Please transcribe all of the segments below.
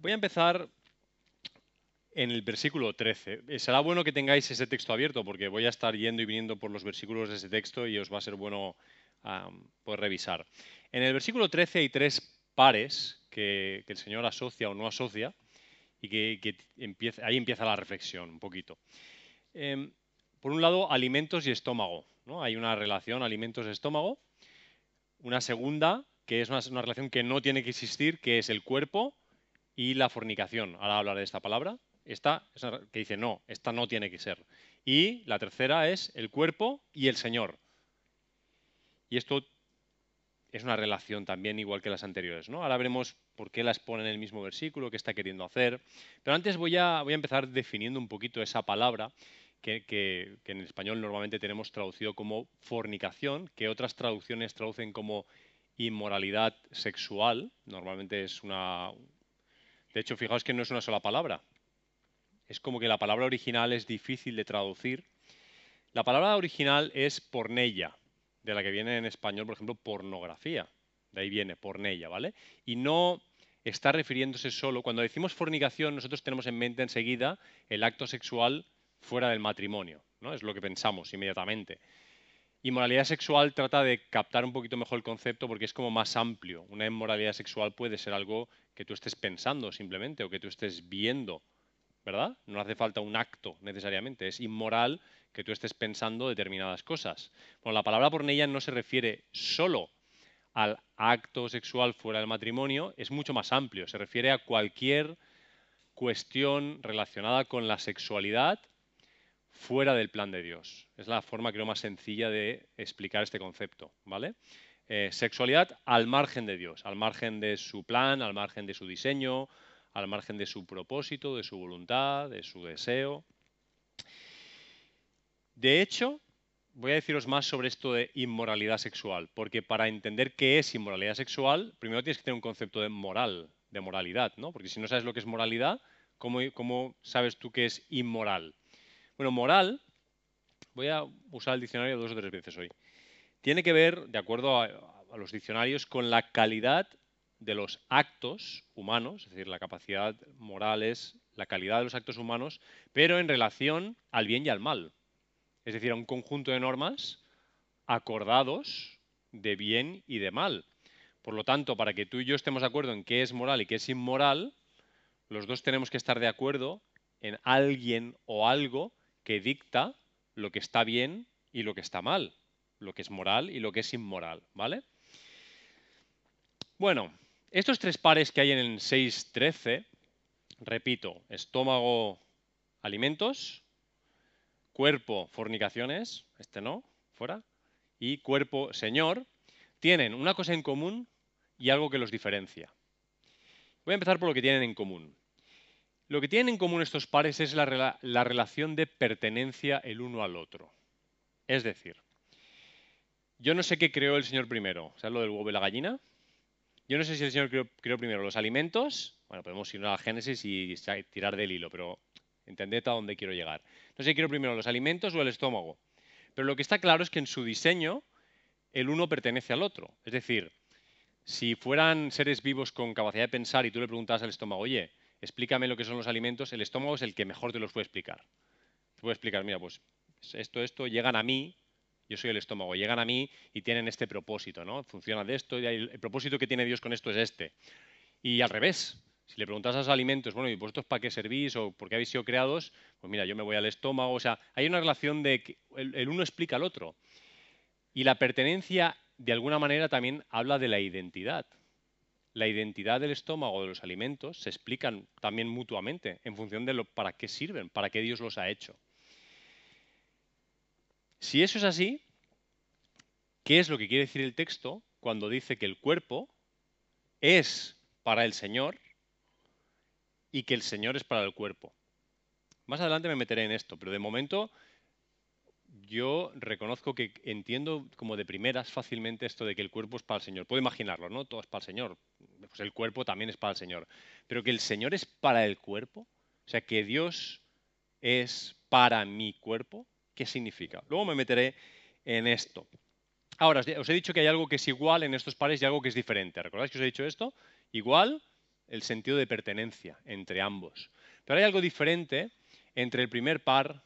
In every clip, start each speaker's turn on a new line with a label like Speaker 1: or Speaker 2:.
Speaker 1: voy a empezar en el versículo 13. Eh, será bueno que tengáis ese texto abierto porque voy a estar yendo y viniendo por los versículos de ese texto y os va a ser bueno revisar. En el versículo 13 hay tres pares que, el Señor asocia o no asocia y que, ahí empieza la reflexión un poquito. Em, por un lado, alimentos y estómago. ¿no? Hay una relación alimentos-estómago. Una segunda, que es una relación que no tiene que existir, que es el cuerpo y la fornicación. Ahora hablaré de esta palabra. Esta que dice no, esta no tiene que ser. Y la tercera es el cuerpo y el Señor. Y esto es una relación también igual que las anteriores. ¿no? Ahora veremos por qué las pone en el mismo versículo, qué está queriendo hacer. Pero antes voy a, voy a empezar definiendo un poquito esa palabra que, que, en español normalmente tenemos traducido como fornicación, que otras traducciones traducen como inmoralidad sexual. Normalmente es una... De hecho, fijaos que no es una sola palabra es como que la palabra original es difícil de traducir. La palabra original es pornella, de la que viene en español, por ejemplo, pornografía. De ahí viene pornella, ¿vale? Y no está refiriéndose solo, cuando decimos fornicación, nosotros tenemos en mente enseguida el acto sexual fuera del matrimonio, ¿no? Es lo que pensamos inmediatamente. Inmoralidad sexual trata de captar un poquito mejor el concepto porque es como más amplio. Una inmoralidad sexual puede ser algo que tú estés pensando simplemente o que tú estés viendo ¿verdad? No hace falta un acto necesariamente, es inmoral que tú estés pensando determinadas cosas. Bueno, la palabra pornella no se refiere solo al acto sexual fuera del matrimonio, es mucho más amplio, se refiere a cualquier cuestión relacionada con la sexualidad fuera del plan de Dios. Es la forma, creo, más sencilla de explicar este concepto, ¿vale? Eh, sexualidad al margen de Dios, al margen de su plan, al margen de su diseño, al margen de su propósito, de su voluntad, de su deseo. De hecho, voy a deciros más sobre esto de inmoralidad sexual, porque para entender qué es inmoralidad sexual, primero tienes que tener un concepto de moral, de moralidad, ¿no? Porque si no sabes lo que es moralidad, ¿cómo, cómo sabes tú qué es inmoral? Bueno, moral, voy a usar el diccionario dos o tres veces hoy, tiene que ver, de acuerdo a, los diccionarios, con la calidad de los actos humanos, es decir, la capacidad moral es la calidad de los actos humanos, pero en relación al bien y al mal. Es decir, a un conjunto de normas acordados de bien y de mal. Por lo tanto, para que tú y yo estemos de acuerdo en qué es moral y qué es inmoral, los dos tenemos que estar de acuerdo en alguien o algo que dicta lo que está bien y lo que está mal, lo que es moral y lo que es inmoral, ¿vale? Bueno, estos tres pares que hay en el 6.13, repito, estómago, alimentos, cuerpo, fornicaciones, este no, fuera, y cuerpo, Señor, tienen una cosa en común y algo que los diferencia. Voy a empezar por lo que tienen en común. Lo que tienen en común estos pares es la, la relación de pertenencia el uno al otro. Es decir, yo no sé qué creó el Señor primero, ¿sabes lo del huevo y la gallina? Yo no sé si el Señor creó, primero los alimentos. Bueno, podemos ir a la Génesis y tirar del hilo, pero entended a dónde quiero llegar. No sé si creó primero los alimentos o el estómago. Pero lo que está claro es que en su diseño el uno pertenece al otro. Es decir, si fueran seres vivos con capacidad de pensar y tú le preguntas al estómago, oye, explícame lo que son los alimentos, el estómago es el que mejor te los puede explicar. Te puede explicar, mira, pues esto, esto, llegan a mí yo soy el estómago, llegan a mí y tienen este propósito, ¿no? Funciona de esto y el, propósito que tiene Dios con esto es este. Y al revés, si le preguntas a los alimentos, bueno, ¿y vosotros para qué servís o por qué habéis sido creados? Pues mira, yo me voy al estómago, o sea, hay una relación de que el, uno explica al otro. Y la pertenencia, de alguna manera, también habla de la identidad. La identidad del estómago de los alimentos se explican también mutuamente en función de lo, para qué sirven, para qué Dios los ha hecho. Si eso es así, ¿qué es lo que quiere decir el texto cuando dice que el cuerpo es para el Señor y que el Señor es para el cuerpo? Más adelante me meteré en esto, pero de momento yo reconozco que entiendo como de primeras fácilmente esto de que el cuerpo es para el Señor. Puedo imaginarlo, ¿no? Todo es para el Señor. Pues el cuerpo también es para el Señor. Pero que el Señor es para el cuerpo, o sea, que Dios es para mi cuerpo, ¿Qué significa? Luego me meteré en esto. Ahora, os he dicho que hay algo que es igual en estos pares y algo que es diferente. ¿Recordáis que os he dicho esto? Igual el sentido de pertenencia entre ambos. Pero hay algo diferente entre el primer par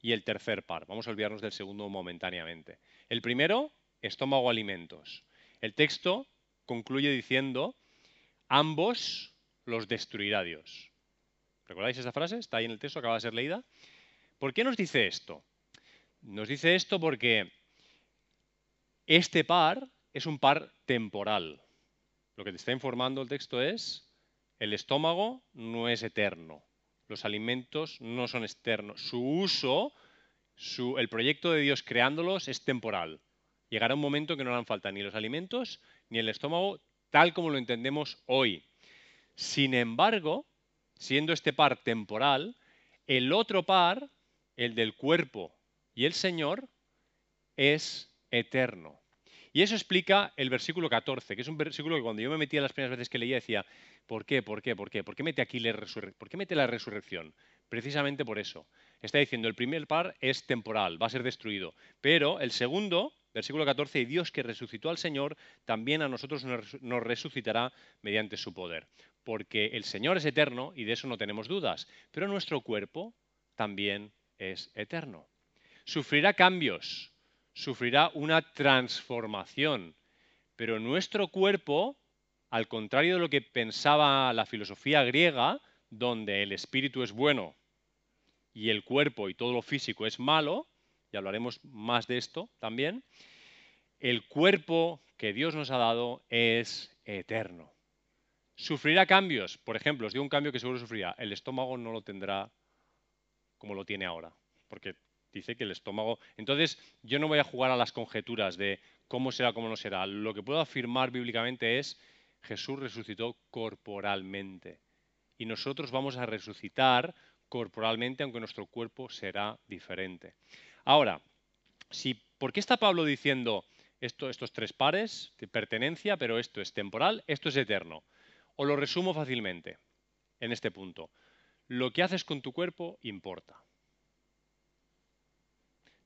Speaker 1: y el tercer par. Vamos a olvidarnos del segundo momentáneamente. El primero, estómago alimentos. El texto concluye diciendo, ambos los destruirá Dios. ¿Recordáis esa frase? Está ahí en el texto, acaba de ser leída. ¿Por qué nos dice esto? Nos dice esto porque este par es un par temporal. Lo que te está informando el texto es, el estómago no es eterno, los alimentos no son externos, su uso, el proyecto de Dios creándolos es temporal. Llegará un momento que no harán falta ni los alimentos ni el estómago tal como lo entendemos hoy. Sin embargo, siendo este par temporal, el otro par, el del cuerpo y el Señor, es eterno. Y eso explica el versículo 14, que es un versículo que cuando yo me metía las primeras veces que leía decía, ¿por qué? ¿Por qué? ¿Por qué? ¿Por qué mete aquí la? ¿Por qué la resurrección? Precisamente por eso. Está diciendo, el primer par es temporal, va a ser destruido. Pero el segundo, versículo 14, y Dios que resucitó al Señor, también a nosotros nos resucitará mediante su poder. Porque el Señor es eterno y de eso no tenemos dudas. Pero nuestro cuerpo también es eterno. Sufrirá cambios, sufrirá una transformación. Pero nuestro cuerpo, al contrario de lo que pensaba la filosofía griega, donde el espíritu es bueno y el cuerpo y todo lo físico es malo, y hablaremos más de esto también, el cuerpo que Dios nos ha dado es eterno. Sufrirá cambios, por ejemplo, os digo un cambio que seguro sufrirá, el estómago no lo tendrá como lo tiene ahora, porque dice que el estómago... Entonces, yo no voy a jugar a las conjeturas de cómo será, cómo no será. Lo que puedo afirmar bíblicamente es, Jesús resucitó corporalmente. Y nosotros vamos a resucitar corporalmente, aunque nuestro cuerpo será diferente. Ahora, ¿por qué está Pablo diciendo esto, estos tres pares de pertenencia, pero esto es temporal, esto es eterno? O lo resumo fácilmente en este punto. Lo que haces con tu cuerpo importa.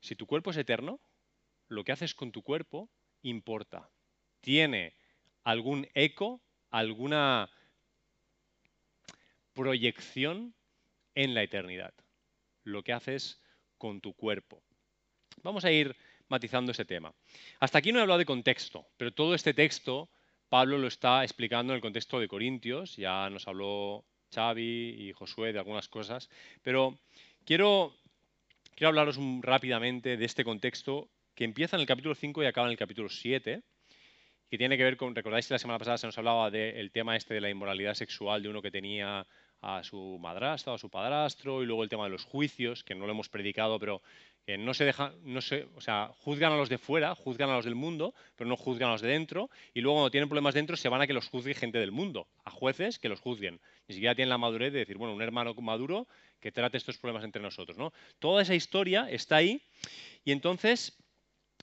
Speaker 1: Si tu cuerpo es eterno, lo que haces con tu cuerpo importa. Tiene algún eco, alguna proyección en la eternidad. Lo que haces con tu cuerpo. Vamos a ir matizando ese tema. Hasta aquí no he hablado de contexto, pero todo este texto Pablo lo está explicando en el contexto de Corintios. Ya nos habló Xavi y Josué de algunas cosas, pero quiero Quiero hablaros rápidamente de este contexto que empieza en el capítulo 5 y acaba en el capítulo 7, que tiene que ver con, recordáis que la semana pasada se nos hablaba del tema este de la inmoralidad sexual de uno que tenía a su madrastra o a su padrastro, y luego el tema de los juicios, que no lo hemos predicado, pero que no se deja, no se, o sea, juzgan a los de fuera, juzgan a los del mundo, pero no juzgan a los de dentro, y luego cuando tienen problemas dentro se van a que los juzgue gente del mundo, a jueces que los juzguen. Ni siquiera tienen la madurez de decir, bueno, un hermano maduro que trate estos problemas entre nosotros. ¿no? Toda esa historia está ahí, y entonces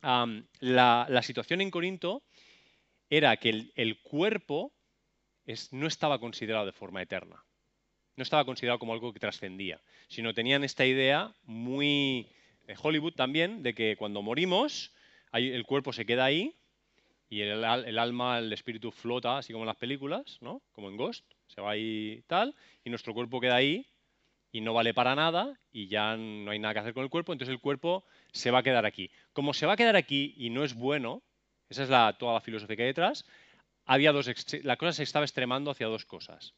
Speaker 1: la, situación en Corinto era que el, cuerpo no estaba considerado de forma eterna no estaba considerado como algo que trascendía, sino tenían esta idea muy de Hollywood también de que cuando morimos el cuerpo se queda ahí y el, alma, el espíritu flota, así como en las películas, ¿no? como en Ghost, se va ahí tal, y nuestro cuerpo queda ahí y no vale para nada y ya no hay nada que hacer con el cuerpo, entonces el cuerpo se va a quedar aquí. Como se va a quedar aquí y no es bueno, esa es la, toda la filosofía que hay detrás, había dos, la cosa se estaba extremando hacia dos cosas.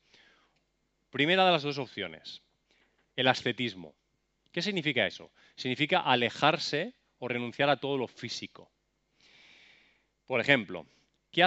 Speaker 1: Primera de las dos opciones, el ascetismo. ¿Qué significa eso? Significa alejarse o renunciar a todo lo físico. Por ejemplo, ¿qué,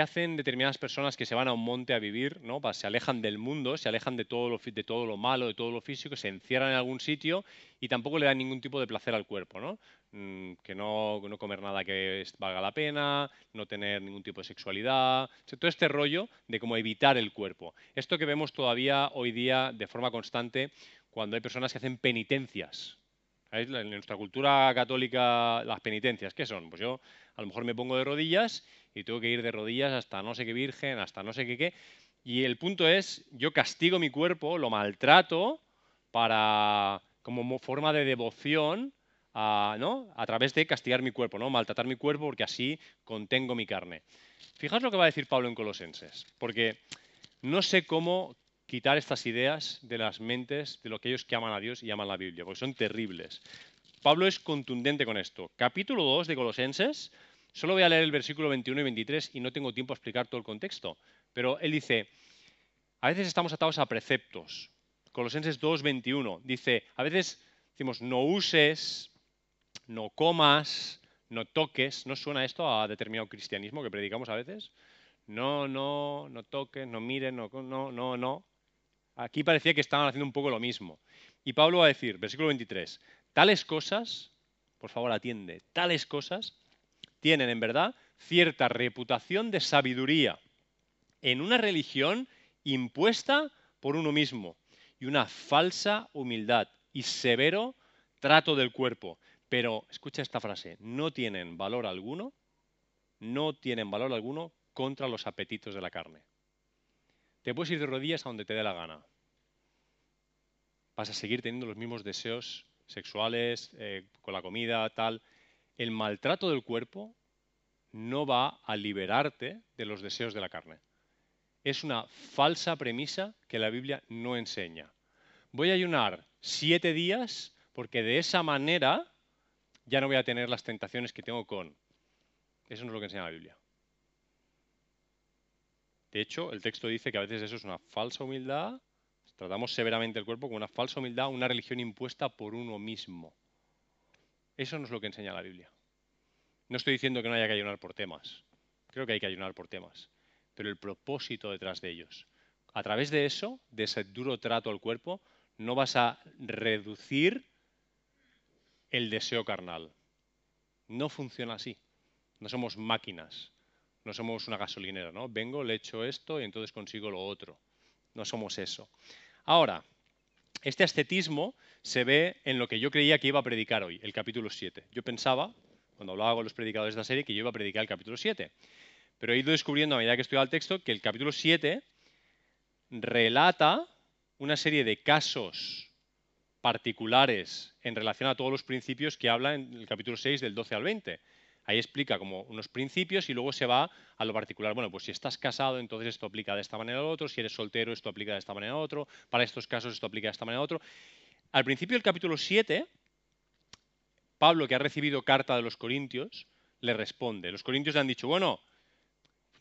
Speaker 1: hacen determinadas personas que se van a un monte a vivir? ¿no? Se alejan del mundo, se alejan de todo, lo, de todo lo malo, de todo lo físico, se encierran en algún sitio y tampoco le dan ningún tipo de placer al cuerpo. ¿no? Mm, que no, no, comer nada que valga la pena, no tener ningún tipo de sexualidad, todo este rollo de cómo evitar el cuerpo. Esto que vemos todavía hoy día de forma constante cuando hay personas que hacen penitencias. En nuestra cultura católica, las penitencias, ¿qué son? Pues yo a lo mejor me pongo de rodillas y tengo que ir de rodillas hasta no sé qué virgen, hasta no sé qué qué. Y el punto es, yo castigo mi cuerpo, lo maltrato para, como forma de devoción a, ¿no? a través de castigar mi cuerpo, ¿no? maltratar mi cuerpo porque así contengo mi carne. Fijaos lo que va a decir Pablo en Colosenses, porque No sé cómo quitar estas ideas de las mentes de aquellos que aman a Dios y aman la Biblia, porque son terribles. Pablo es contundente con esto. Capítulo 2 de Colosenses, solo voy a leer el versículo 21 y 23 y no tengo tiempo a explicar todo el contexto, pero él dice, a veces estamos atados a preceptos. Colosenses 2, 21 dice, a veces decimos, no uses, no comas, no toques. ¿No suena esto a determinado cristianismo que predicamos a veces? No, no, no toques, no miren, no, no, no, no. Aquí parecía que estaban haciendo un poco lo mismo. Y Pablo va a decir, versículo 23, tales cosas, por favor atiende, tales cosas tienen en verdad cierta reputación de sabiduría en una religión impuesta por uno mismo y una falsa humildad y severo trato del cuerpo. Pero escucha esta frase, no tienen valor alguno, no tienen valor alguno contra los apetitos de la carne. Te puedes ir de rodillas a donde te dé la gana. Vas a seguir teniendo los mismos deseos sexuales, eh, con la comida, tal. El maltrato del cuerpo no va a liberarte de los deseos de la carne. Es una falsa premisa que la Biblia no enseña. Voy a ayunar siete días porque de esa manera ya no voy a tener las tentaciones que tengo con. Eso no es lo que enseña la Biblia. De hecho, el texto dice que a veces eso es una falsa humildad, tratamos severamente el cuerpo como una falsa humildad, una religión impuesta por uno mismo. Eso no es lo que enseña la Biblia. No estoy diciendo que no haya que ayunar por temas. Creo que hay que ayunar por temas. Pero el propósito detrás de ellos. A través de eso, de ese duro trato al cuerpo, no vas a reducir el deseo carnal. No funciona así. No somos máquinas no somos una gasolinera, ¿no? Vengo, le echo esto y entonces consigo lo otro. No somos eso. Ahora, este ascetismo se ve en lo que yo creía que iba a predicar hoy, el capítulo 7. Yo pensaba, cuando hablaba con los predicadores de esta serie, que yo iba a predicar el capítulo 7. Pero he ido descubriendo a medida que estudiaba el texto que el capítulo 7 relata una serie de casos particulares en relación a todos los principios que habla en el capítulo 6 del 12 al 20. Ahí explica como unos principios y luego se va a lo particular. Bueno, pues si estás casado, entonces esto aplica de esta manera a otro. Si eres soltero, esto aplica de esta manera a otro. Para estos casos, esto aplica de esta manera a otro. Al principio del capítulo 7, Pablo, que ha recibido carta de los corintios, le responde. Los corintios le han dicho, bueno,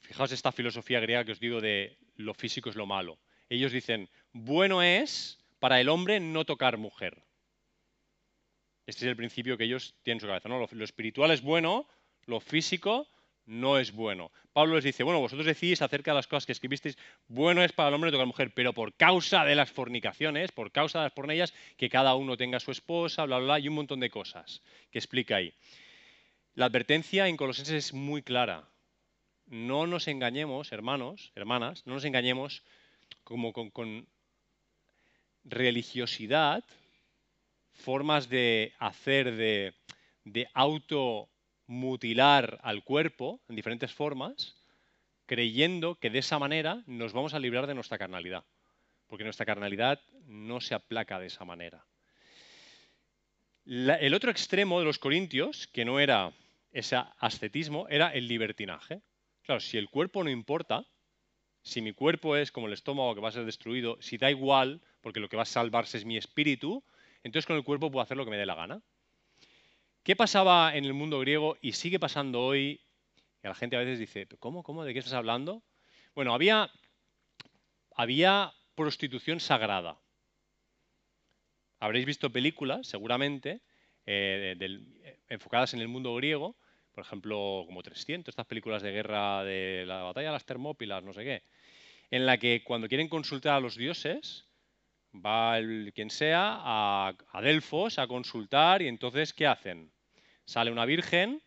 Speaker 1: fijaos esta filosofía griega que os digo de lo físico es lo malo. Ellos dicen, bueno es para el hombre no tocar mujer. Este es el principio que ellos tienen en su cabeza. ¿no? Lo, espiritual es bueno, lo físico no es bueno. Pablo les dice, bueno, vosotros decís acerca de las cosas que escribisteis, bueno es para el hombre tocar mujer, pero por causa de las fornicaciones, por causa de las pornellas, que cada uno tenga su esposa, bla, bla, bla, y un montón de cosas que explica ahí. La advertencia en Colosenses es muy clara. No nos engañemos, hermanos, hermanas, no nos engañemos como con religiosidad formas de hacer, de, de automutilar al cuerpo en diferentes formas, creyendo que de esa manera nos vamos a librar de nuestra carnalidad, porque nuestra carnalidad no se aplaca de esa manera. el otro extremo de los corintios, que no era ese ascetismo, era el libertinaje. Claro, si el cuerpo no importa, si mi cuerpo es como el estómago que va a ser destruido, si da igual, porque lo que va a salvarse es mi espíritu, entonces con el cuerpo puedo hacer lo que me dé la gana. ¿Qué pasaba en el mundo griego y sigue pasando hoy? Y la gente a veces dice, ¿cómo? ¿Cómo? ¿De qué estás hablando? Bueno, había, había prostitución sagrada. Habréis visto películas, seguramente, eh, enfocadas en el mundo griego, por ejemplo, como 300, estas películas de guerra de la batalla de las Termópilas, no sé qué, en la que cuando quieren consultar a los dioses, Va el, quien sea a, Delfos a consultar y entonces, ¿qué hacen? Sale una virgen,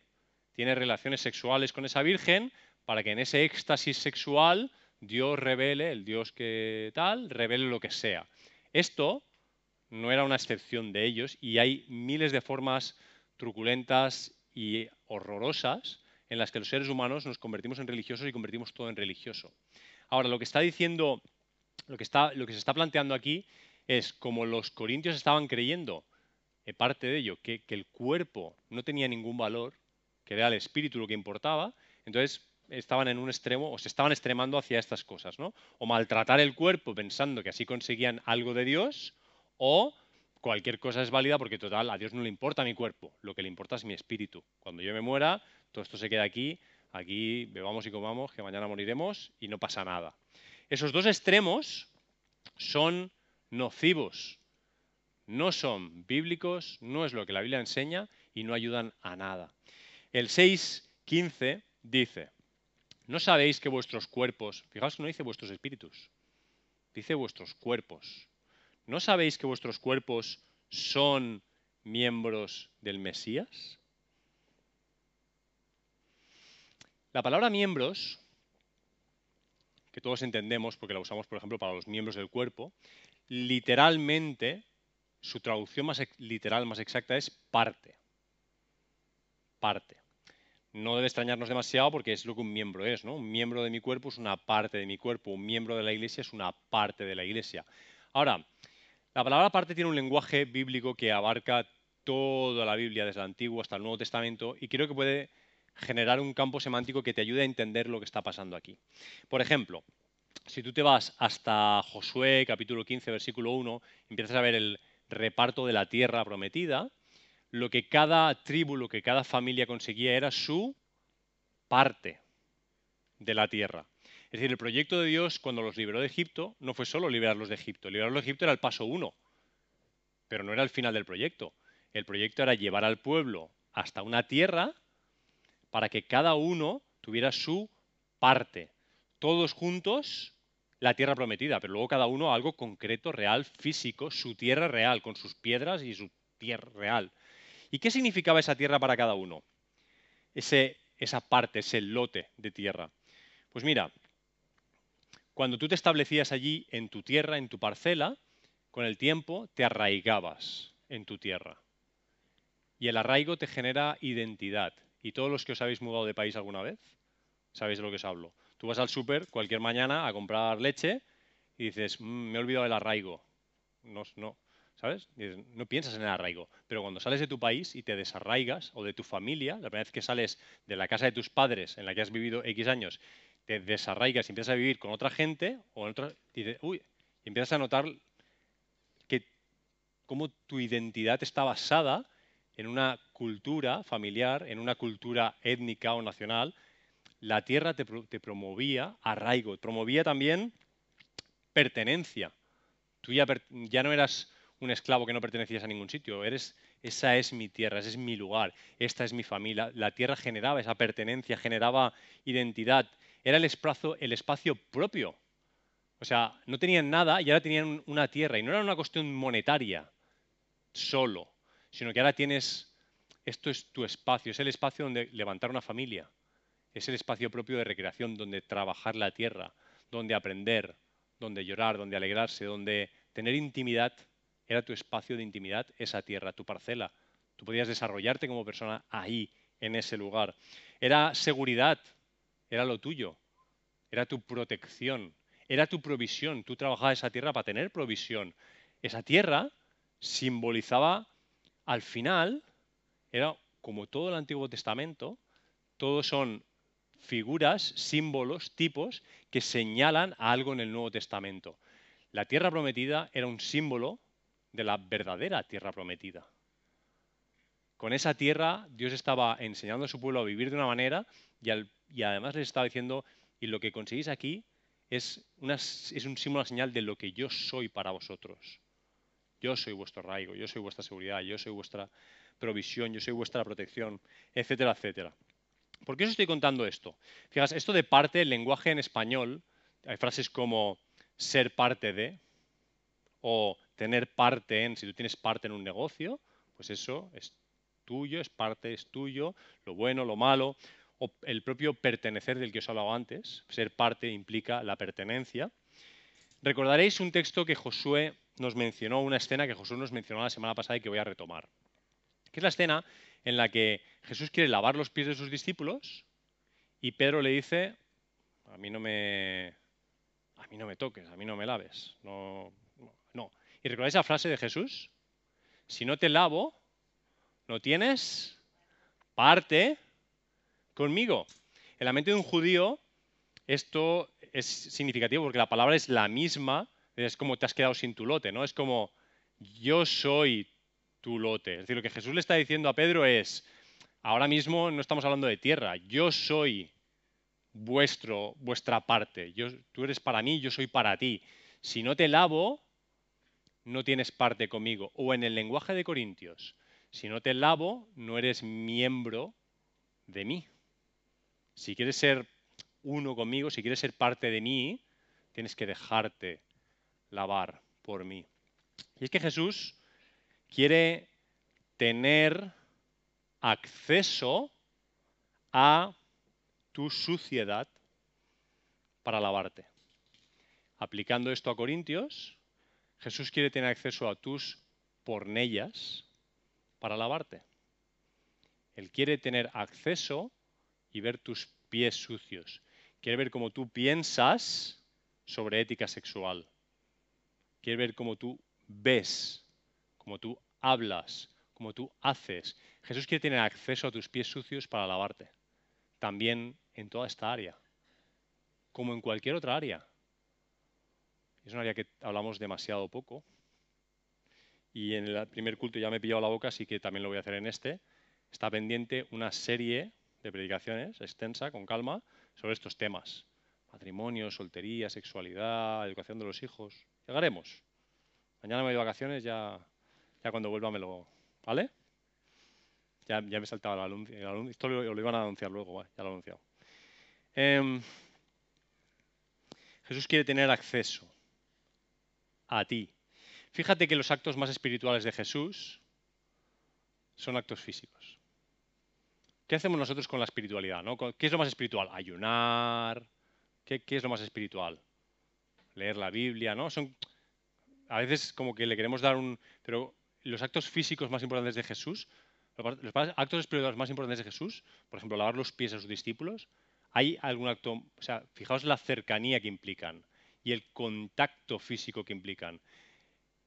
Speaker 1: tiene relaciones sexuales con esa virgen para que en ese éxtasis sexual Dios revele, el Dios que tal, revele lo que sea. Esto no era una excepción de ellos y hay miles de formas truculentas y horrorosas en las que los seres humanos nos convertimos en religiosos y convertimos todo en religioso. Ahora, lo que está diciendo lo que, está, lo que se está planteando aquí es como los corintios estaban creyendo, eh, parte de ello, que, el cuerpo no tenía ningún valor, que era el espíritu lo que importaba, entonces estaban en un extremo o se estaban extremando hacia estas cosas, ¿no? O maltratar el cuerpo pensando que así conseguían algo de Dios, o cualquier cosa es válida porque total, a Dios no le importa mi cuerpo, lo que le importa es mi espíritu. Cuando yo me muera, todo esto se queda aquí, aquí bebamos y comamos, que mañana moriremos y no pasa nada. Esos dos extremos son nocivos, no son bíblicos, no es lo que la Biblia enseña y no ayudan a nada. El 6.15 dice, ¿no sabéis que vuestros cuerpos, fijaos que no dice vuestros espíritus, dice vuestros cuerpos, ¿no sabéis que vuestros cuerpos son miembros del Mesías? La palabra miembros, que todos entendemos porque la usamos, por ejemplo, para los miembros del cuerpo, literalmente, su traducción más literal, más exacta es parte. Parte. No debe extrañarnos demasiado porque es lo que un miembro es, ¿no? Un miembro de mi cuerpo es una parte de mi cuerpo, un miembro de la iglesia es una parte de la iglesia. Ahora, la palabra parte tiene un lenguaje bíblico que abarca toda la Biblia, desde el Antiguo hasta el Nuevo Testamento, y creo que puede generar un campo semántico que te ayude a entender lo que está pasando aquí. Por ejemplo, si tú te vas hasta Josué capítulo 15, versículo 1, empiezas a ver el reparto de la tierra prometida, lo que cada tribu, lo que cada familia conseguía era su parte de la tierra. Es decir, el proyecto de Dios cuando los liberó de Egipto no fue solo liberarlos de Egipto. Liberarlos de Egipto era el paso uno, pero no era el final del proyecto. El proyecto era llevar al pueblo hasta una tierra para que cada uno tuviera su parte. Todos juntos la tierra prometida, pero luego cada uno algo concreto, real, físico, su tierra real, con sus piedras y su tierra real. ¿Y qué significaba esa tierra para cada uno? Ese, esa parte, ese lote de tierra. Pues mira, cuando tú te establecías allí en tu tierra, en tu parcela, con el tiempo te arraigabas en tu tierra. Y el arraigo te genera identidad. Y todos los que os habéis mudado de país alguna vez, sabéis de lo que os hablo. Tú vas al súper cualquier mañana a comprar leche y dices, mm, me he olvidado del arraigo. No, no, ¿sabes? No piensas en el arraigo. Pero cuando sales de tu país y te desarraigas, o de tu familia, la primera vez que sales de la casa de tus padres en la que has vivido X años te desarraigas y empiezas a vivir con otra gente, o otra, y, uy, empiezas a notar que cómo tu identidad está basada en una cultura familiar, en una cultura étnica o nacional, la tierra te, promovía arraigo, promovía también pertenencia. Tú ya, ya, no eras un esclavo que no pertenecías a ningún sitio, eres, esa es mi tierra, ese es mi lugar, esta es mi familia. La tierra generaba esa pertenencia, generaba identidad, era el espacio, el espacio propio. O sea, no tenían nada y ahora tenían una tierra. Y no era una cuestión monetaria solo, sino que ahora tienes, esto es tu espacio, es el espacio donde levantar una familia. Es el espacio propio de recreación, donde trabajar la tierra, donde aprender, donde llorar, donde alegrarse, donde tener intimidad. Era tu espacio de intimidad, esa tierra, tu parcela. Tú podías desarrollarte como persona ahí, en ese lugar. Era seguridad, era lo tuyo, era tu protección, era tu provisión. Tú trabajabas esa tierra para tener provisión. Esa tierra simbolizaba, al final, era como todo el Antiguo Testamento, todos son figuras, símbolos, tipos que señalan a algo en el Nuevo Testamento. La tierra prometida era un símbolo de la verdadera tierra prometida. Con esa tierra Dios estaba enseñando a su pueblo a vivir de una manera y además les estaba diciendo, y lo que conseguís aquí es, es un símbolo, una señal de lo que yo soy para vosotros. Yo soy vuestro arraigo, yo soy vuestra seguridad, yo soy vuestra provisión, yo soy vuestra protección, etcétera, etcétera. ¿Por qué os estoy contando esto? Fíjate, esto de parte, el lenguaje en español, hay frases como ser parte de, o tener parte en, si tú tienes parte en un negocio, pues eso es tuyo, es parte, es tuyo, lo bueno, lo malo o el propio pertenecer del que os he hablado antes, ser parte implica la pertenencia. Recordaréis un texto que Josué nos mencionó, una escena que Josué nos mencionó la semana pasada y que voy a retomar. Que es la escena en la que Jesús quiere lavar los pies de sus discípulos y Pedro le dice, a mí no me, a mí no me toques, a mí no me laves. No, no. ¿Y recordáis la frase de Jesús? Si no te lavo, no tienes parte conmigo. En la mente de un judío, esto es significativo porque la palabra es la misma, es como te has quedado sin tu lote, ¿no? Es como yo soy tu lote. Es decir, lo que Jesús le está diciendo a Pedro es, ahora mismo no estamos hablando de tierra, yo soy vuestro, vuestra parte, yo, tú eres para mí, yo soy para ti. Si no te lavo, no tienes parte conmigo. O en el lenguaje de Corintios, si no te lavo, no eres miembro de mí. Si quieres ser uno conmigo, si quieres ser parte de mí, tienes que dejarte lavar por mí. Y es que Jesús quiere tener acceso a tu suciedad para lavarte. Aplicando esto a Corintios, Jesús quiere tener acceso a tus pornellas para lavarte. Él quiere tener acceso y ver tus pies sucios. Quiere ver cómo tú piensas sobre ética sexual. Quiere ver cómo tú ves, cómo tú hablas, cómo tú haces. Jesús quiere tener acceso a tus pies sucios para lavarte. También en toda esta área. Como en cualquier otra área. Es un área que hablamos demasiado poco. Y en el primer culto ya me he pillado la boca, así que también lo voy a hacer en este. Está pendiente una serie de predicaciones extensa, con calma, sobre estos temas. Matrimonio, soltería, sexualidad, educación de los hijos. Llegaremos. Mañana me voy de vacaciones, ya, ya cuando vuelva me lo... ¿Vale? Ya, ya me saltaba el anuncio. esto lo, iban a anunciar luego, ya lo he anunciado. Em, Jesús quiere tener acceso a ti. Fíjate que los actos más espirituales de Jesús son actos físicos. ¿Qué hacemos nosotros con la espiritualidad? ¿Qué es lo más espiritual? Ayunar. ¿Qué, es lo más espiritual? Leer la Biblia, ¿no? Son, a veces como que le queremos dar un... Pero los actos físicos más importantes de Jesús, los actos espirituales más importantes de Jesús, por ejemplo, lavar los pies a sus discípulos, hay algún acto, o sea, fijaos la cercanía que implican y el contacto físico que implican.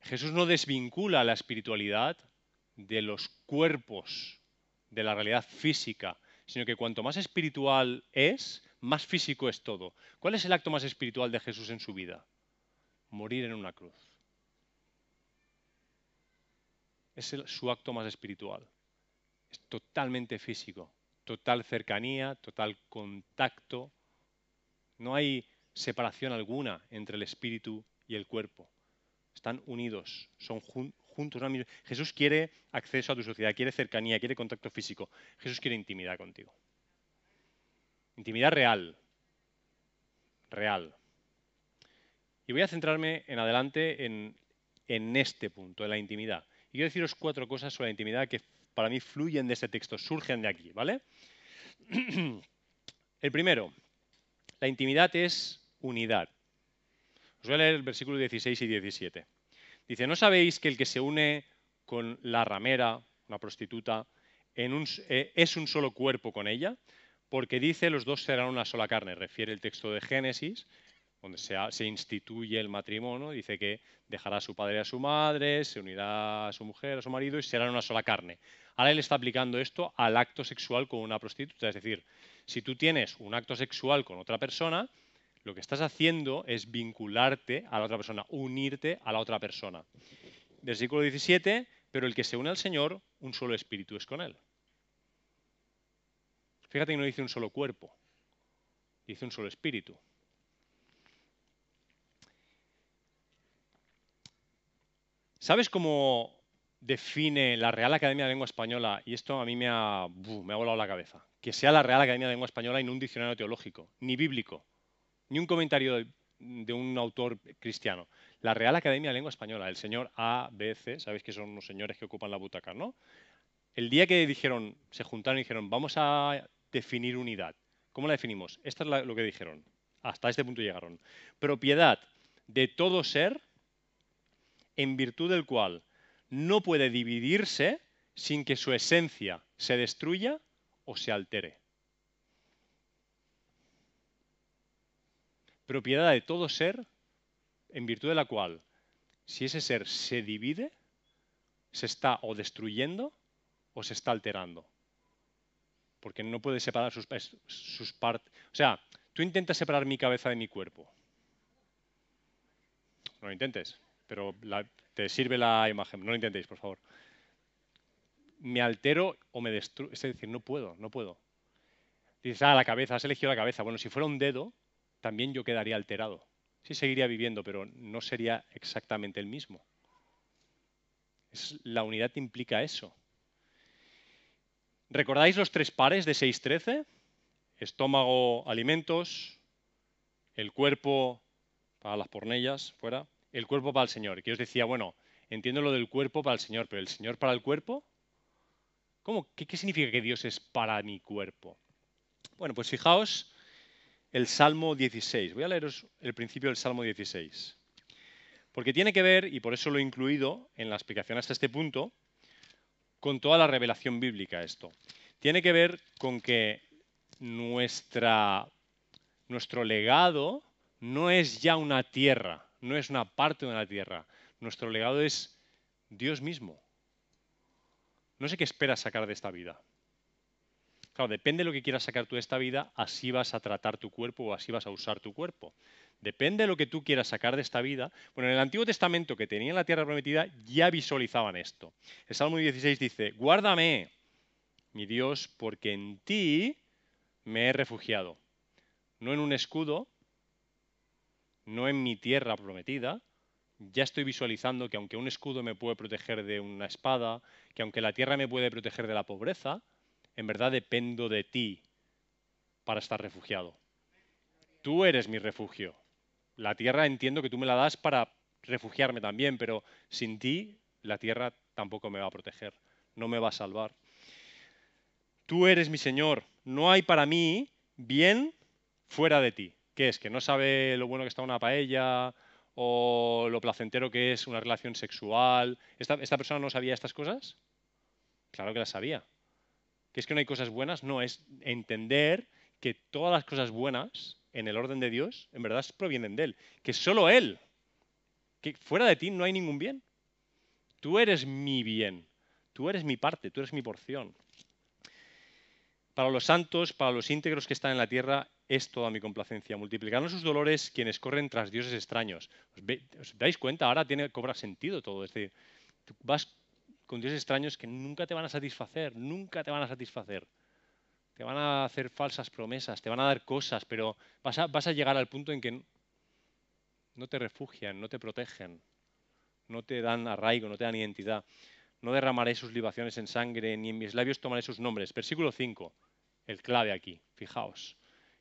Speaker 1: Jesús no desvincula la espiritualidad de los cuerpos de la realidad física, sino que cuanto más espiritual es, más físico es todo. ¿Cuál es el acto más espiritual de Jesús en su vida? Morir en una cruz. Es su acto más espiritual. Es totalmente físico, total cercanía, total contacto. No hay separación alguna entre el espíritu y el cuerpo. Están unidos, son juntos. Jesús quiere acceso a tu sociedad, quiere cercanía, quiere contacto físico. Jesús quiere intimidad contigo. Intimidad real. Real. Y voy a centrarme en adelante en, en este punto, en la intimidad. Y quiero deciros cuatro cosas sobre la intimidad que para mí fluyen de este texto, surgen de aquí, ¿vale? El primero, la intimidad es unidad. Os voy a leer el versículo 16 y 17. Dice, ¿no sabéis que el que se une con la ramera, una prostituta, eh, es un solo cuerpo con ella? Porque dice, los dos serán una sola carne. Refiere el texto de Génesis, donde se, se, instituye el matrimonio, dice que dejará a su padre y a su madre, se unirá a su mujer, a su marido y serán una sola carne. Ahora él está aplicando esto al acto sexual con una prostituta. Es decir, si tú tienes un acto sexual con otra persona, lo que estás haciendo es vincularte a la otra persona, unirte a la otra persona. Versículo 17, pero el que se une al Señor, un solo espíritu es con él. Fíjate que no dice un solo cuerpo, dice un solo espíritu. ¿Sabes cómo define la Real Academia de Lengua Española? Y esto a mí me ha, me ha volado la cabeza. Que sea la Real Academia de Lengua Española y no un diccionario teológico, ni bíblico ni un comentario de, un autor cristiano. La Real Academia de Lengua Española, el señor A, B, C, sabéis que son los señores que ocupan la butaca, ¿no? El día que dijeron, se juntaron y dijeron, vamos a definir unidad. ¿Cómo la definimos? Esto es lo que dijeron. Hasta este punto llegaron. Propiedad de todo ser en virtud del cual no puede dividirse sin que su esencia se destruya o se altere. propiedad de todo ser, en virtud de la cual, si ese ser se divide, se está o destruyendo o se está alterando. Porque no puede separar sus, sus partes. O sea, tú intentas separar mi cabeza de mi cuerpo. No lo intentes, pero te sirve la imagen. No lo intentéis, por favor. Me altero o me destruyo. Es decir, no puedo, no puedo. Dices, ah, la cabeza, has elegido la cabeza. Bueno, si fuera un dedo, también yo quedaría alterado. Sí seguiría viviendo, pero no sería exactamente el mismo. la unidad implica eso. ¿Recordáis los tres pares de 6.13? Estómago, alimentos, el cuerpo para las pornellas, fuera, el cuerpo para el Señor. Que os decía, bueno, entiendo lo del cuerpo para el Señor, pero ¿el Señor para el cuerpo? ¿Cómo? ¿Qué, qué significa que Dios es para mi cuerpo? Bueno, pues fijaos el Salmo 16. Voy a leeros el principio del Salmo 16. Porque tiene que ver, y por eso lo he incluido en la explicación hasta este punto, con toda la revelación bíblica esto. Tiene que ver con que nuestro legado no es ya una tierra, no es una parte de una tierra. Nuestro legado es Dios mismo. No sé qué esperas sacar de esta vida. Claro, depende de lo que quieras sacar tú de esta vida, así vas a tratar tu cuerpo o así vas a usar tu cuerpo. Depende de lo que tú quieras sacar de esta vida. Bueno, en el Antiguo Testamento que tenía la tierra prometida ya visualizaban esto. El Salmo 16 dice, guárdame, mi Dios, porque en ti me he refugiado. No en un escudo, no en mi tierra prometida. Ya estoy visualizando que aunque un escudo me puede proteger de una espada, que aunque la tierra me puede proteger de la pobreza, en verdad dependo de ti para estar refugiado. Tú eres mi refugio. La tierra entiendo que tú me la das para refugiarme también, pero sin ti la tierra tampoco me va a proteger, no me va a salvar. Tú eres mi Señor, no hay para mí bien fuera de ti. ¿Qué es? ¿Que no sabe lo bueno que está una paella o lo placentero que es una relación sexual? ¿Esta, esta persona no sabía estas cosas? Claro que las sabía que es que no hay cosas buenas, no, es entender que todas las cosas buenas en el orden de Dios en verdad provienen de Él, que solo Él, que fuera de ti no hay ningún bien. Tú eres mi bien, tú eres mi parte, tú eres mi porción. Para los santos, para los íntegros que están en la tierra, es toda mi complacencia. Multiplicarán sus dolores quienes corren tras dioses extraños. ¿Os, dais cuenta? Ahora tiene, cobra sentido todo. Es decir, vas con dioses extraños que nunca te van a satisfacer, nunca te van a satisfacer. Te van a hacer falsas promesas, te van a dar cosas, pero vas a, vas a llegar al punto en que no te refugian, no te protegen, no te dan arraigo, no te dan identidad. No derramaré sus libaciones en sangre, ni en mis labios tomaré sus nombres. Versículo 5, el clave aquí, fijaos.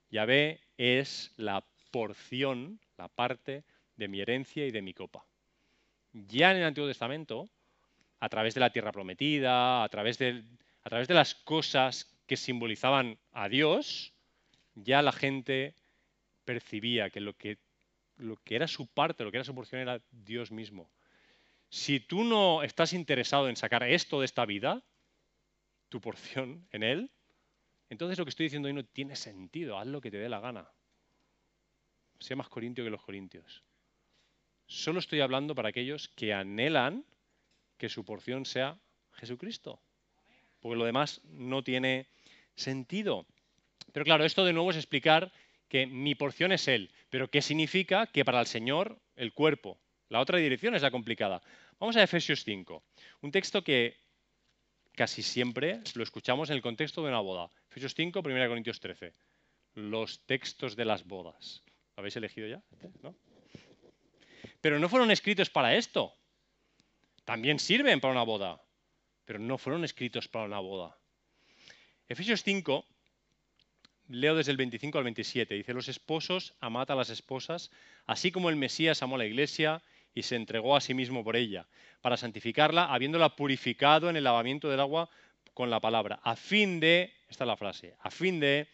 Speaker 1: Yahvé es la porción, la parte de mi herencia y de mi copa. Ya en el Antiguo Testamento, a través de la tierra prometida, a través de, a través de las cosas que simbolizaban a Dios, ya la gente percibía que lo, que lo que era su parte, lo que era su porción era Dios mismo. Si tú no estás interesado en sacar esto de esta vida, tu porción en Él, entonces lo que estoy diciendo hoy no tiene sentido. Haz lo que te dé la gana. Sea más corintio que los corintios. Solo estoy hablando para aquellos que anhelan que su porción sea Jesucristo. Porque lo demás no tiene sentido. Pero claro, esto de nuevo es explicar que mi porción es Él. Pero ¿qué significa que para el Señor el cuerpo? La otra dirección es la complicada. Vamos a Efesios 5, un texto que casi siempre lo escuchamos en el contexto de una boda. Efesios 5, 1 Corintios 13. Los textos de las bodas. ¿Lo habéis elegido ya? ¿No? Pero no fueron escritos para esto. También sirven para una boda, pero no fueron escritos para una boda. Efesios 5, leo desde el 25 al 27, dice, los esposos amad a las esposas, así como el Mesías amó a la iglesia y se entregó a sí mismo por ella, para santificarla, habiéndola purificado en el lavamiento del agua con la palabra, a fin de, esta es la frase, a fin de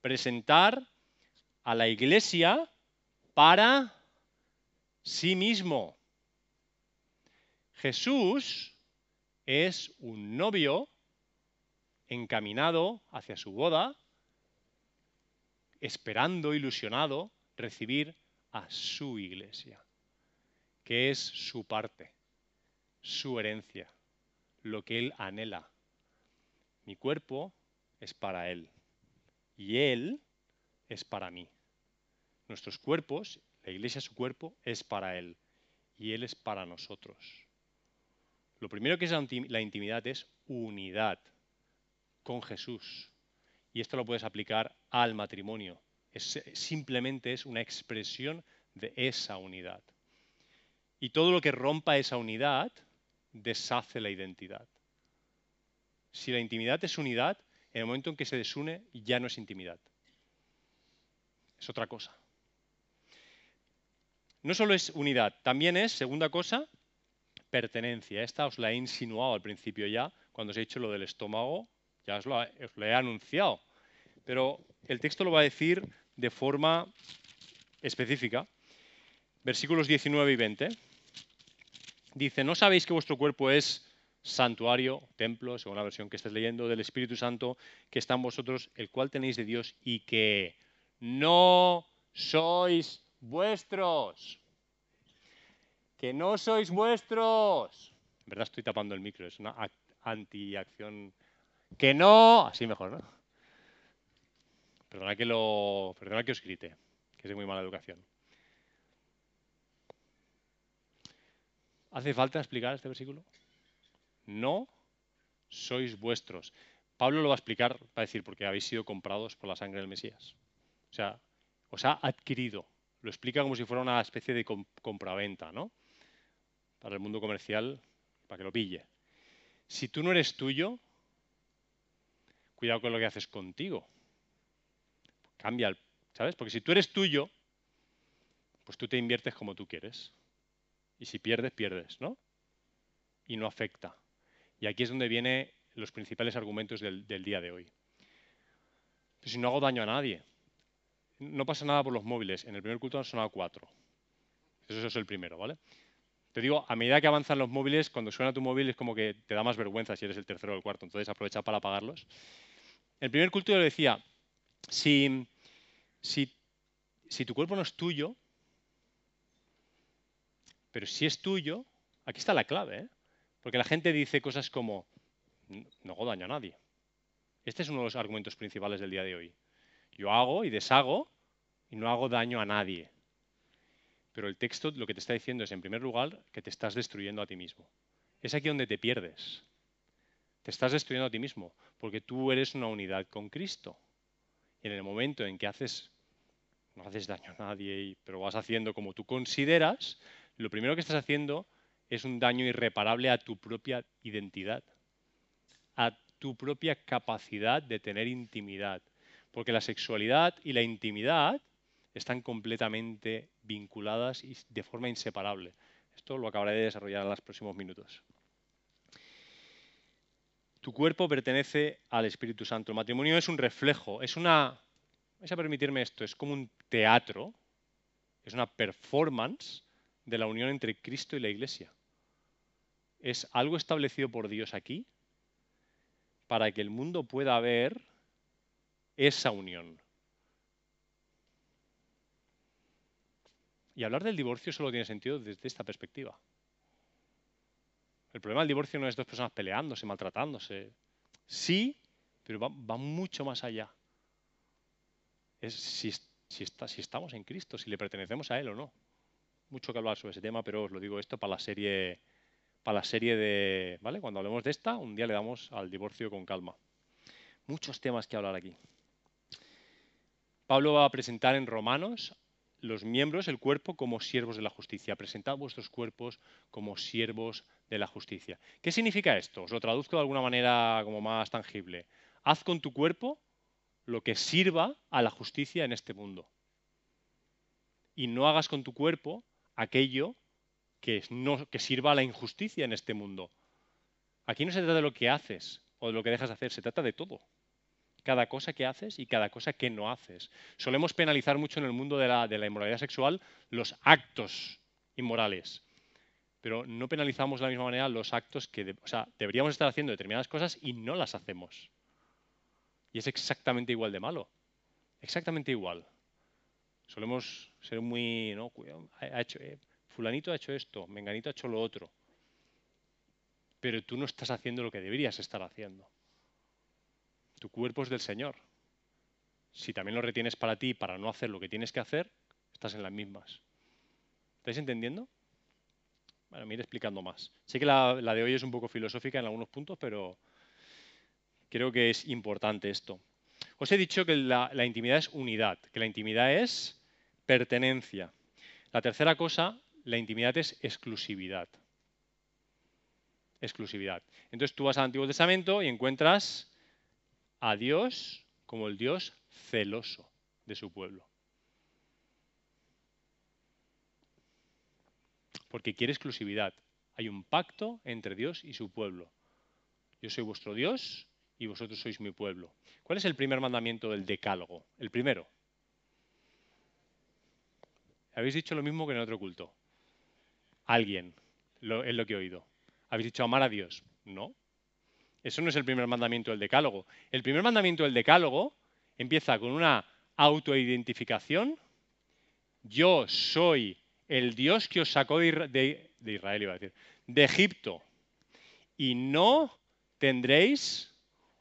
Speaker 1: presentar a la iglesia para sí mismo Jesús es un novio encaminado hacia su boda, esperando, ilusionado, recibir a su iglesia, que es su parte, su herencia, lo que él anhela. Mi cuerpo es para Él. Y Él es para mí. Nuestros cuerpos, la iglesia su cuerpo, es para Él. Y Él es para nosotros. Lo primero que es la intimidad es unidad con Jesús. Y esto lo puedes aplicar al matrimonio. Es, simplemente es una expresión de esa unidad. Y todo lo que rompa esa unidad deshace la identidad. Si la intimidad es unidad, en el momento en que se desune ya no es intimidad. Es otra cosa. No solo es unidad, también es, segunda cosa, pertenencia. Esta os la he insinuado al principio ya, cuando os he dicho lo del estómago, ya os lo, he anunciado. Pero el texto lo va a decir de forma específica. Versículos 19 y 20. Dice, ¿no sabéis que vuestro cuerpo es santuario, templo, según la versión que estés leyendo, del Espíritu Santo que está en vosotros, el cual tenéis de Dios y que no sois vuestros? Que no sois vuestros. En verdad estoy tapando el micro, es una antiacción. Que no, así mejor, ¿no? Perdona que lo, perdona que os grite, que es de muy mala educación. ¿Hace falta explicar este versículo? No sois vuestros. Pablo lo va a explicar, va a decir, porque habéis sido comprados por la sangre del Mesías. O sea, os ha adquirido. Lo explica como si fuera una especie de compraventa, ¿no? Para el mundo comercial, para que lo pille. Si tú no eres tuyo, cuidado con lo que haces contigo. Cambia, ¿sabes? Porque si tú eres tuyo, pues tú te inviertes como tú quieres. Y si pierdes, pierdes, ¿no? Y no afecta. Y aquí es donde vienen los principales argumentos del, día de hoy. Pero si no hago daño a nadie, no pasa nada por los móviles. En el primer culto han sonado cuatro. Eso es el primero, ¿vale? Digo, a medida que avanzan los móviles, cuando suena tu móvil es como que te da más vergüenza si eres el tercero o el cuarto. Entonces aprovecha para apagarlos. El primer culto yo decía, si, si, si tu cuerpo no es tuyo, pero si es tuyo, aquí está la clave, ¿eh? porque la gente dice cosas como, no hago daño a nadie. Este es uno de los argumentos principales del día de hoy. Yo hago y deshago y no hago daño a nadie. Pero el texto lo que te está diciendo es, en primer lugar, que te estás destruyendo a ti mismo. Es aquí donde te pierdes. Te estás destruyendo a ti mismo, porque tú eres una unidad con Cristo. Y en el momento en que haces, no haces daño a nadie, pero vas haciendo como tú consideras, lo primero que estás haciendo es un daño irreparable a tu propia identidad, a tu propia capacidad de tener intimidad. Porque la sexualidad y la intimidad están completamente vinculadas y de forma inseparable. Esto lo acabaré de desarrollar en los próximos minutos. Tu cuerpo pertenece al Espíritu Santo. El matrimonio es un reflejo, es una... Vais a permitirme esto, es como un teatro, es una performance de la unión entre Cristo y la Iglesia. Es algo establecido por Dios aquí para que el mundo pueda ver esa unión. Y hablar del divorcio solo tiene sentido desde esta perspectiva. El problema del divorcio no es dos personas peleándose, maltratándose. Sí, pero va, mucho más allá. Es si, si estamos en Cristo, si le pertenecemos a Él o no mucho que hablar sobre ese tema, pero os lo digo esto para la serie, para la serie de, ¿vale? Cuando hablemos de esta, un día le damos al divorcio con calma. Muchos temas que hablar aquí. Pablo va a presentar en Romanos los miembros, el cuerpo, como siervos de la justicia. Presentad vuestros cuerpos como siervos de la justicia. ¿Qué significa esto? Os lo traduzco de alguna manera como más tangible. Haz con tu cuerpo lo que sirva a la justicia en este mundo. Y no hagas con tu cuerpo aquello que, no, que sirva a la injusticia en este mundo. Aquí no se trata de lo que haces o de lo que dejas de hacer, se trata de todo. Cada cosa que haces y cada cosa que no haces. Solemos penalizar mucho en el mundo de la, de la inmoralidad sexual los actos inmorales, pero no penalizamos de la misma manera los actos que o sea, deberíamos estar haciendo determinadas cosas y no las hacemos. Y es exactamente igual de malo. Exactamente igual. Solemos ser muy, no, ha hecho, eh, fulanito ha hecho esto, menganito ha hecho lo otro. Pero tú no estás haciendo lo que deberías estar haciendo. Tu cuerpo es del Señor. Si también lo retienes para ti para no hacer lo que tienes que hacer, estás en las mismas. ¿Estáis entendiendo? Bueno, me iré explicando más. Sé que la, de hoy es un poco filosófica en algunos puntos, pero creo que es importante esto. Os he dicho que la, la intimidad es unidad, que la intimidad es pertenencia. La tercera cosa, la intimidad es exclusividad. Exclusividad. Entonces tú vas al Antiguo Testamento y encuentras a Dios como el Dios celoso de su pueblo. porque quiere exclusividad. Hay un pacto entre Dios y su pueblo. Yo soy vuestro Dios y vosotros sois mi pueblo. ¿Cuál es el primer mandamiento del decálogo? El primero. Habéis dicho lo mismo que en otro culto. Alguien, es lo que he oído. ¿Habéis dicho amar a Dios? No. Eso no es el primer mandamiento del decálogo. El primer mandamiento del decálogo empieza con una autoidentificación. Yo soy el Dios que os sacó de, Israel, iba a decir, de Egipto, y no tendréis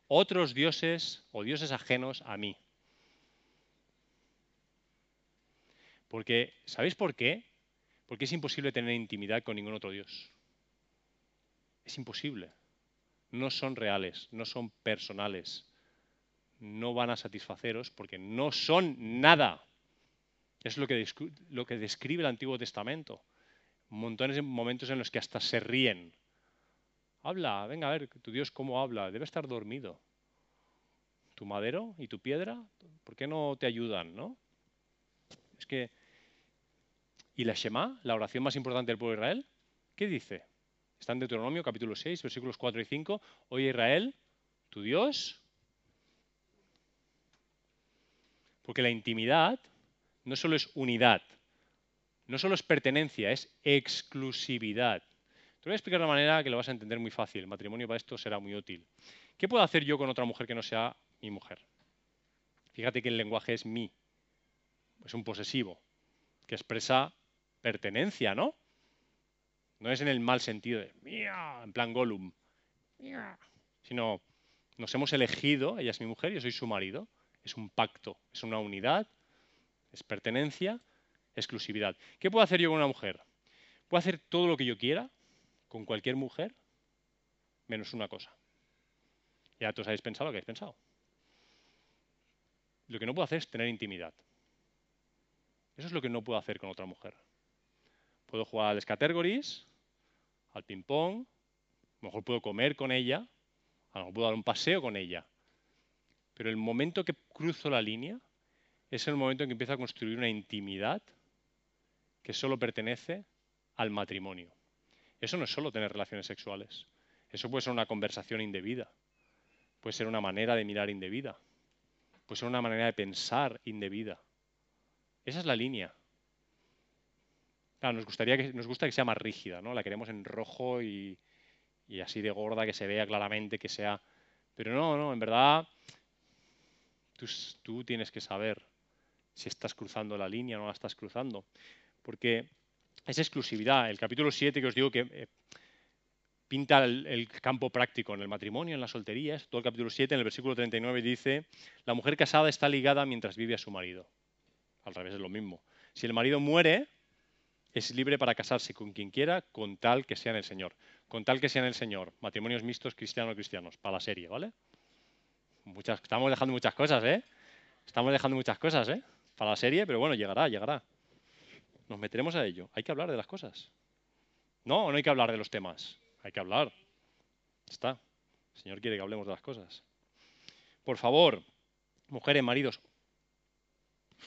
Speaker 1: otros dioses o dioses ajenos a mí. Porque, ¿sabéis por qué? Porque es imposible tener intimidad con ningún otro Dios. Es imposible. No son reales, no son personales. No van a satisfaceros porque no son nada. Es lo que, lo que describe el Antiguo Testamento. Montones de momentos en los que hasta se ríen. Habla, venga a ver, tu Dios cómo habla. Debe estar dormido. Tu madero y tu piedra, ¿por qué no te ayudan, no? Es que... ¿Y la Shema, la oración más importante del pueblo de Israel? ¿Qué dice? Está en Deuteronomio capítulo 6, versículos 4 y 5. Oye Israel, tu Dios. Porque la intimidad no solo es unidad, no solo es pertenencia, es exclusividad. Te voy a explicar de una manera que lo vas a entender muy fácil. El matrimonio para esto será muy útil. ¿Qué puedo hacer yo con otra mujer que no sea mi mujer? Fíjate que el lenguaje es mi. Es un posesivo que expresa pertenencia, ¿no? No es en el mal sentido de mía, en plan Gollum, sino nos hemos elegido, ella es mi mujer, yo soy su marido. Es un pacto, es una unidad es pertenencia, exclusividad. ¿Qué puedo hacer yo con una mujer? Puedo hacer todo lo que yo quiera con cualquier mujer, menos una cosa. Ya todos habéis pensado lo que habéis pensado. Lo que no puedo hacer es tener intimidad. Eso es lo que no puedo hacer con otra mujer. Puedo jugar al al ping-pong, a lo mejor puedo comer con ella, a lo mejor puedo dar un paseo con ella. Pero el momento que cruzo la línea, es el momento en que empieza a construir una intimidad que solo pertenece al matrimonio. Eso no es solo tener relaciones sexuales. Eso puede ser una conversación indebida. Puede ser una manera de mirar indebida. Puede ser una manera de pensar indebida. Esa es la línea. Nos, gustaría que, nos gusta que sea más rígida, ¿no? La queremos en rojo y, así de gorda, que se vea claramente, que sea... Pero no, no, en verdad tú, tienes que saber si estás cruzando la línea o no la estás cruzando. Porque es exclusividad. El capítulo 7 que os digo que eh, pinta el, campo práctico en el matrimonio, en la soltería, todo el capítulo 7, en el versículo 39 dice, la mujer casada está ligada mientras vive a su marido. Al revés es lo mismo. Si el marido muere, es libre para casarse con quien quiera, con tal que sea el Señor. Con tal que sea el Señor. Matrimonios mixtos cristiano-cristianos, para la serie, ¿vale? Muchas, estamos dejando muchas cosas, ¿eh? Estamos dejando muchas cosas, ¿eh? para la serie, pero bueno, llegará, llegará. Nos meteremos a ello. Hay que hablar de las cosas. No, no hay que hablar de los temas. Hay que hablar. Está. El Señor quiere que hablemos de las cosas. Por favor, mujeres, maridos,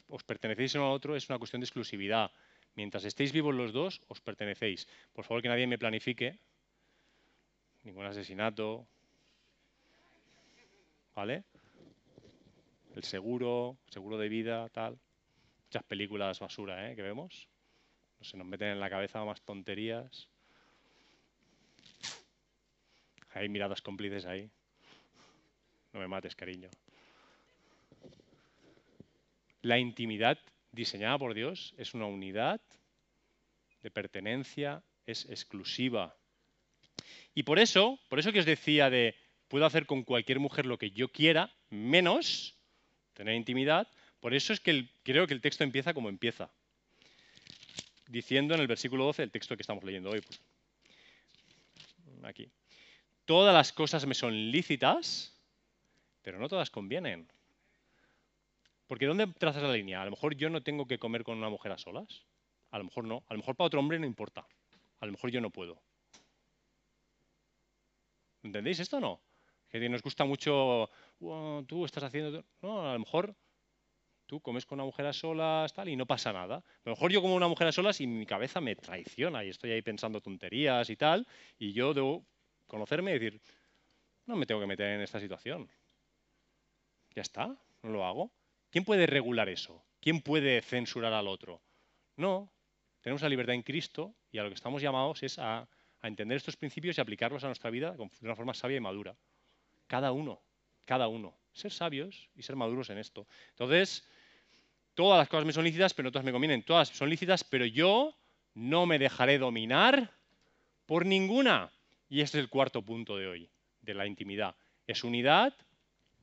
Speaker 1: os pertenecéis uno a otro, es una cuestión de exclusividad. Mientras estéis vivos los dos, os pertenecéis. Por favor, que nadie me planifique ningún asesinato. ¿Vale? el seguro, seguro de vida, tal. Muchas películas basura ¿eh? que vemos. No se nos meten en la cabeza más tonterías. Hay miradas cómplices ahí. No me mates, cariño. La intimidad diseñada por Dios es una unidad de pertenencia, es exclusiva. Y por eso, por eso que os decía de puedo hacer con cualquier mujer lo que yo quiera, menos tener intimidad. Por eso es que creo que el texto empieza como empieza, diciendo en el versículo 12, el texto que estamos leyendo hoy. Pues, aquí. Todas las cosas me son lícitas, pero no todas convienen. Porque ¿dónde trazas la línea? A lo mejor yo no tengo que comer con una mujer a solas. A lo mejor no. A lo mejor para otro hombre no importa. A lo mejor yo no puedo. ¿Entendéis esto o no? Que nos gusta mucho, tú estás haciendo... No, a lo mejor tú comes con una mujer a solas y no pasa nada. A lo mejor yo como una mujer a solas y mi cabeza me traiciona y estoy ahí pensando tonterías y tal, y yo debo conocerme y decir, no me tengo que meter en esta situación. Ya está, no lo hago. ¿Quién puede regular eso? ¿Quién puede censurar al otro? No, tenemos la libertad en Cristo y a lo que estamos llamados es a, entender estos principios y aplicarlos a nuestra vida de una forma sabia y madura. Cada uno, cada uno. Ser sabios y ser maduros en esto. Entonces, todas las cosas me son lícitas, pero no todas me convienen. Todas son lícitas, pero yo no me dejaré dominar por ninguna. Y este es el cuarto punto de hoy, de la intimidad. Es unidad,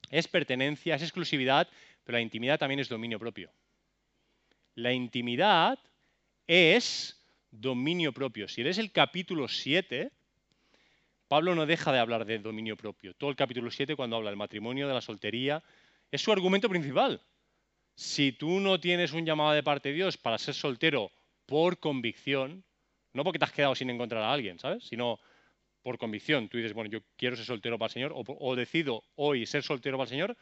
Speaker 1: es pertenencia, es exclusividad, pero la intimidad también es dominio propio. La intimidad es dominio propio. Si lees el capítulo 7, Pablo no deja de hablar de dominio propio. Todo el capítulo 7, cuando habla del matrimonio, de la soltería, es su argumento principal. Si tú no tienes un llamado de parte de Dios para ser soltero por convicción, no porque te has quedado sin encontrar a alguien, ¿sabes? Sino por convicción. Tú dices, bueno, yo quiero ser soltero para el Señor, o, o decido hoy ser soltero para el Señor,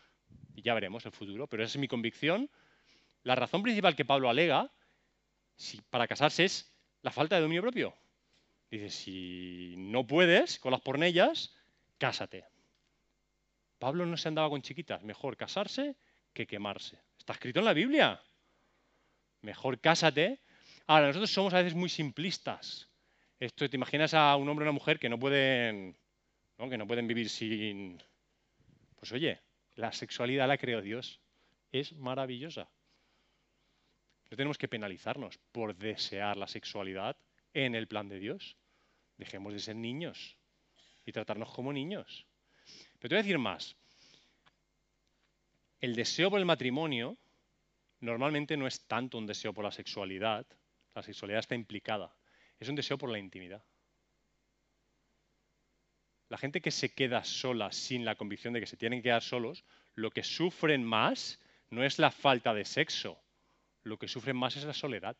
Speaker 1: y ya veremos el futuro, pero esa es mi convicción. La razón principal que Pablo alega para casarse es la falta de dominio propio. Dice, si no puedes con las pornellas, cásate. Pablo no se andaba con chiquitas, mejor casarse que quemarse. Está escrito en la Biblia. Mejor cásate. Ahora, nosotros somos a veces muy simplistas. Esto, te imaginas a un hombre o una mujer que no pueden, que no pueden vivir sin. Pues oye, la sexualidad la creó Dios. Es maravillosa. No tenemos que penalizarnos por desear la sexualidad en el plan de Dios. Dejemos de ser niños y tratarnos como niños. Pero te voy a decir más. El deseo por el matrimonio normalmente no es tanto un deseo por la sexualidad. La sexualidad está implicada. Es un deseo por la intimidad. La gente que se queda sola sin la convicción de que se tienen que quedar solos, lo que sufren más no es la falta de sexo, lo que sufren más es la soledad.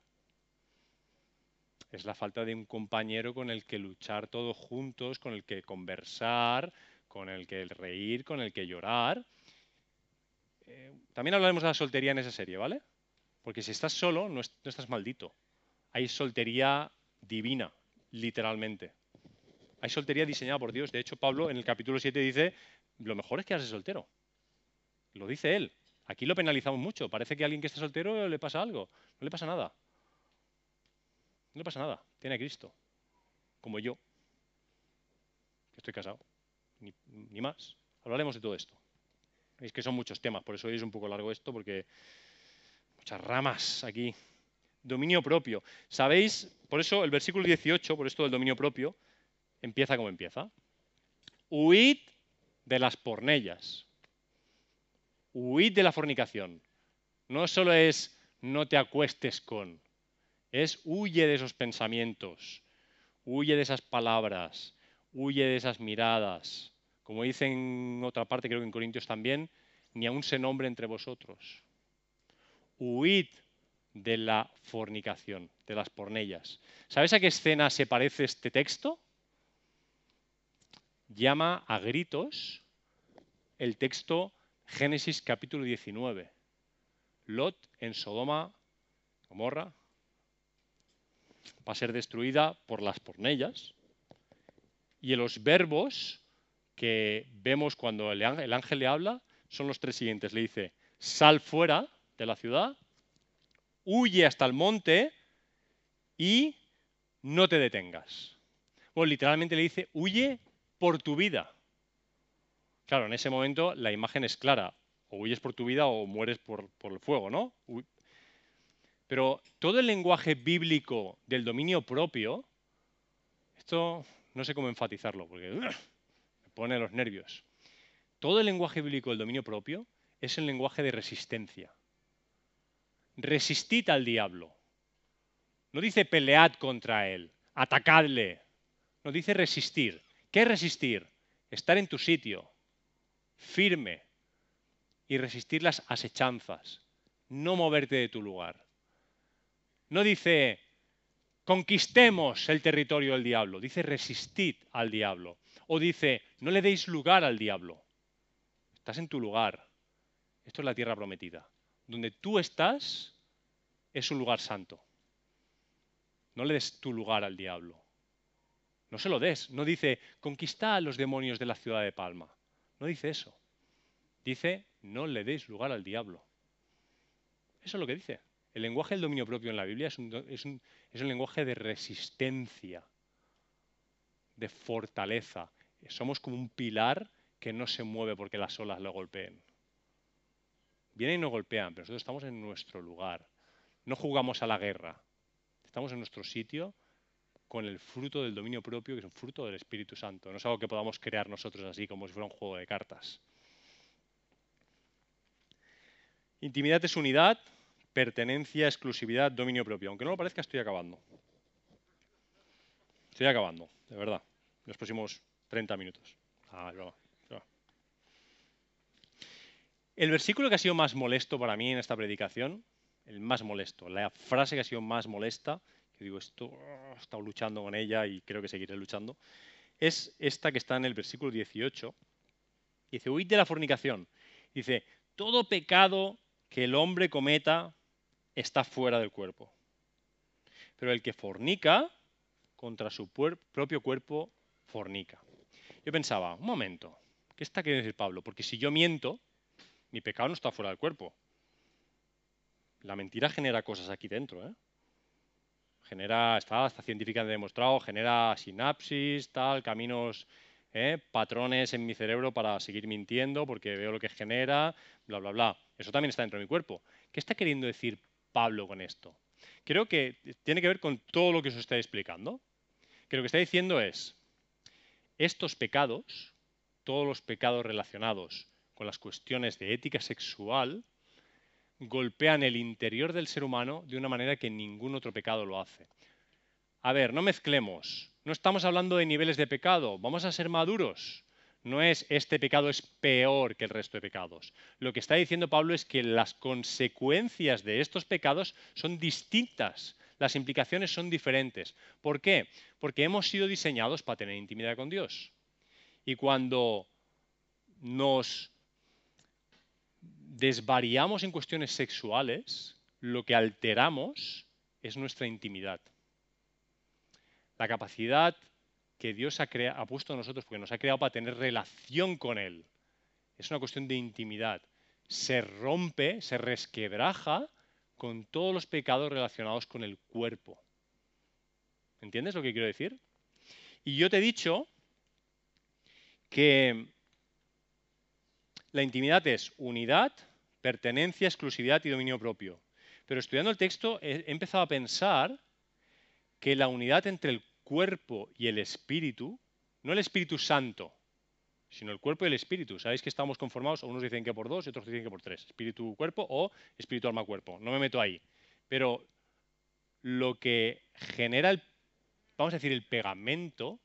Speaker 1: Es la falta de un compañero con el que luchar todos juntos, con el que conversar, con el que reír, con el que llorar. Eh, también hablaremos de la soltería en esa serie, ¿vale? Porque si estás solo, no estás maldito. Hay soltería divina, literalmente. Hay soltería diseñada por Dios. De hecho, Pablo en el capítulo 7 dice, lo mejor es quedarse soltero. Lo dice él. Aquí lo penalizamos mucho. Parece que a alguien que está soltero le pasa algo. No le pasa nada. No le pasa nada. Tiene a Cristo. Como yo. Que estoy casado. Ni, más. Hablaremos de todo esto. Es que son muchos temas. Por eso es un poco largo esto porque muchas ramas aquí. Dominio propio. ¿Sabéis? Por eso el versículo 18, por esto del dominio propio, empieza como empieza. Huid de las pornellas. Huid de la fornicación. No solo es no te acuestes con, es huye de esos pensamientos, huye de esas palabras, huye de esas miradas. Como dice en otra parte, creo que en Corintios también, ni aún se nombre entre vosotros. Huid de la fornicación, de las pornellas. ¿Sabes a qué escena se parece este texto? Llama a gritos el texto Génesis capítulo 19. Lot en Sodoma, Gomorra, va a ser destruida por las pornellas. Y los verbos que vemos cuando el ángel le habla son los tres siguientes. Le dice, sal fuera de la ciudad, huye hasta el monte y no te detengas. Literalmente le dice, huye por tu vida. Claro, en ese momento la imagen es clara. O huyes por tu vida o mueres por, el fuego, ¿no? Pero todo el lenguaje bíblico del dominio propio, esto no sé cómo enfatizarlo, porque me pone los nervios. todo el lenguaje bíblico del dominio propio es el lenguaje de resistencia. Resistid al diablo. No dice pelead contra él, atacadle. No dice resistir. ¿Qué es resistir? Estar en tu sitio, firme, y resistir las asechanzas, no moverte de tu lugar. No dice conquistemos el territorio del diablo, dice resistid al diablo. O dice no le deis lugar al diablo. Estás en tu lugar. Esto es la tierra prometida. Donde tú estás es un lugar santo. No le des tu lugar al diablo. No se lo des. No dice conquista a los demonios de la ciudad de Palma. No dice eso. Dice no le deis lugar al diablo. Eso es lo que dice. El lenguaje del dominio propio en la Biblia es un, es un, lenguaje de resistencia, de fortaleza. Somos como un pilar que no se mueve porque las olas lo golpeen. Vienen y nos golpean, pero nosotros estamos en nuestro lugar. No jugamos a la guerra. Estamos en nuestro sitio con el fruto del dominio propio, que es un fruto del Espíritu Santo. No es algo que podamos crear nosotros así, como si fuera un juego de cartas. Intimidad es unidad, pertenencia, exclusividad, dominio propio. Aunque no lo parezca, estoy acabando. Estoy acabando, de verdad. En los próximos 30 minutos. Ah, El versículo que ha sido más molesto para mí en esta predicación, el más molesto, la frase que ha sido más molesta, que digo, esto he estado luchando con ella y creo que seguiré luchando, es esta que está en el versículo 18. Dice, huid de la fornicación. Dice, todo pecado que el hombre cometa está fuera del cuerpo. Pero el que fornica contra su propio cuerpo fornica. Yo pensaba, un momento, ¿qué está queriendo decir Pablo? Porque si yo miento, mi pecado no está fuera del cuerpo. La mentira genera cosas aquí dentro, ¿eh? Genera, está, está científicamente demostrado, genera sinapsis, tal, caminos ¿eh? patrones en mi cerebro para seguir mintiendo porque veo lo que genera, bla, bla, bla. Eso también está dentro de mi cuerpo. ¿Qué está queriendo decir Pablo con esto? Creo que tiene que ver con todo lo que os estoy explicando. Que lo que está diciendo es, estos pecados, todos los pecados relacionados con las cuestiones de ética sexual, golpean el interior del ser humano de una manera que ningún otro pecado lo hace. A ver, no mezclemos no estamos hablando de niveles de pecado, vamos a ser maduros. No es este pecado es peor que el resto de pecados. Lo que está diciendo Pablo es que las consecuencias de estos pecados son distintas, las implicaciones son diferentes. ¿Por qué? Porque hemos sido diseñados para tener intimidad con Dios. Y cuando nos desvariamos en cuestiones sexuales, lo que alteramos es nuestra intimidad la capacidad que Dios ha, puesto en nosotros, porque nos ha creado para tener relación con Él. Es una cuestión de intimidad. Se rompe, se resquebraja con todos los pecados relacionados con el cuerpo. ¿Entiendes lo que quiero decir? Y yo te he dicho que la intimidad es unidad, pertenencia, exclusividad y dominio propio. Pero estudiando el texto he empezado a pensar que la unidad entre el cuerpo y el espíritu, no el Espíritu Santo, sino el cuerpo y el espíritu. Sabéis que estamos conformados, unos dicen que por dos y otros dicen que por tres. Espíritu, cuerpo o espíritu, alma, cuerpo. No me meto ahí. Pero lo que genera, el, vamos a decir, el pegamento,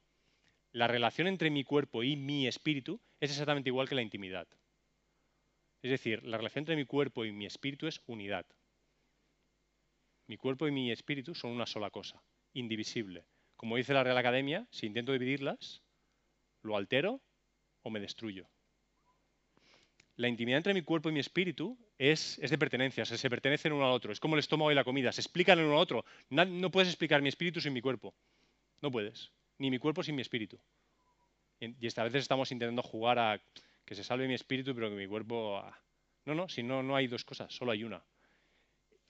Speaker 1: la relación entre mi cuerpo y mi espíritu, es exactamente igual que la intimidad. Es decir, la relación entre mi cuerpo y mi espíritu es unidad. Mi cuerpo y mi espíritu son una sola cosa indivisible. Como dice la Real Academia, si intento dividirlas, lo altero o me destruyo. La intimidad entre mi cuerpo y mi espíritu es, de pertenencia, se, pertenecen uno al otro. Es como el estómago y la comida, se explican uno al otro. No, puedes explicar mi espíritu sin mi cuerpo. No puedes. Ni mi cuerpo sin mi espíritu. Y esta veces estamos intentando jugar a que se salve mi espíritu, pero que mi cuerpo... Ah. No, no, si no, no hay dos cosas, solo hay una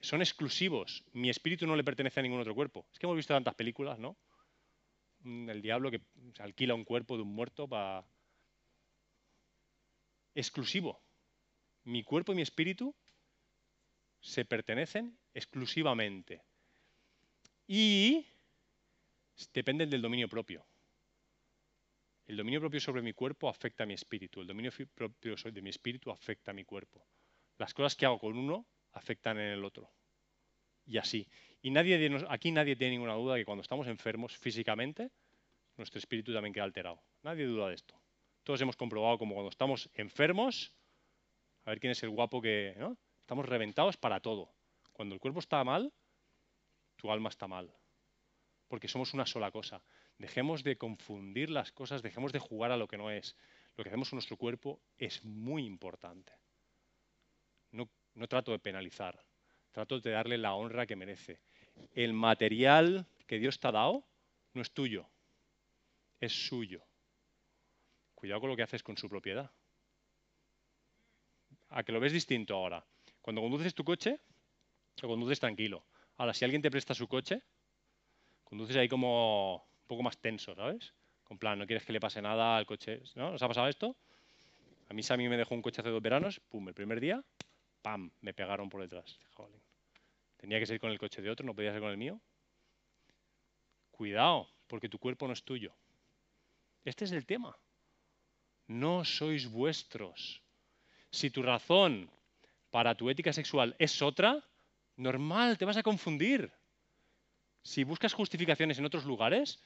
Speaker 1: son exclusivos. Mi espíritu no le pertenece a ningún otro cuerpo. Es que hemos visto tantas películas, ¿no? Mm, el diablo que alquila un cuerpo de un muerto para... Exclusivo. Mi cuerpo y mi espíritu se pertenecen exclusivamente. Y dependen del dominio propio. El dominio propio sobre mi cuerpo afecta a mi espíritu. El dominio propio de mi espíritu afecta a mi cuerpo. Las cosas que hago con uno afectan en el otro. Y así. Y aquí nadie tiene ninguna duda que cuando estamos enfermos físicamente, nuestro espíritu también queda alterado. Nadie duda de esto. Todos hemos comprobado como cuando estamos enfermos, a ver quién es el guapo que... Estamos reventados para todo. Cuando el cuerpo está mal, tu alma está mal. Porque somos una sola cosa. Dejemos de confundir las cosas, dejemos de jugar a lo que no es. Lo que hacemos con nuestro cuerpo es muy importante. No, trato de penalizar, trato de darle la honra que merece. El material que Dios te ha dado no es tuyo, es suyo. Cuidado con lo que haces con su propiedad. A que lo ves distinto ahora. Cuando conduces tu coche, lo conduces tranquilo. Ahora, si alguien te presta su coche, conduces ahí como poco más tenso, ¿sabes? Con plan, no quieres que le pase nada al coche. ¿No? ¿Os ha pasado esto? A mí Sammy me dejó un coche hace dos veranos, pum, el primer día, pam, me pegaron por detrás. Tenía que ser con el coche de otro, no podía ser con el mío. Cuidado, porque tu cuerpo no es tuyo. Este es el tema. No sois vuestros. Si tu razón para tu ética sexual es otra, normal, te vas a confundir. Si buscas justificaciones en otros lugares,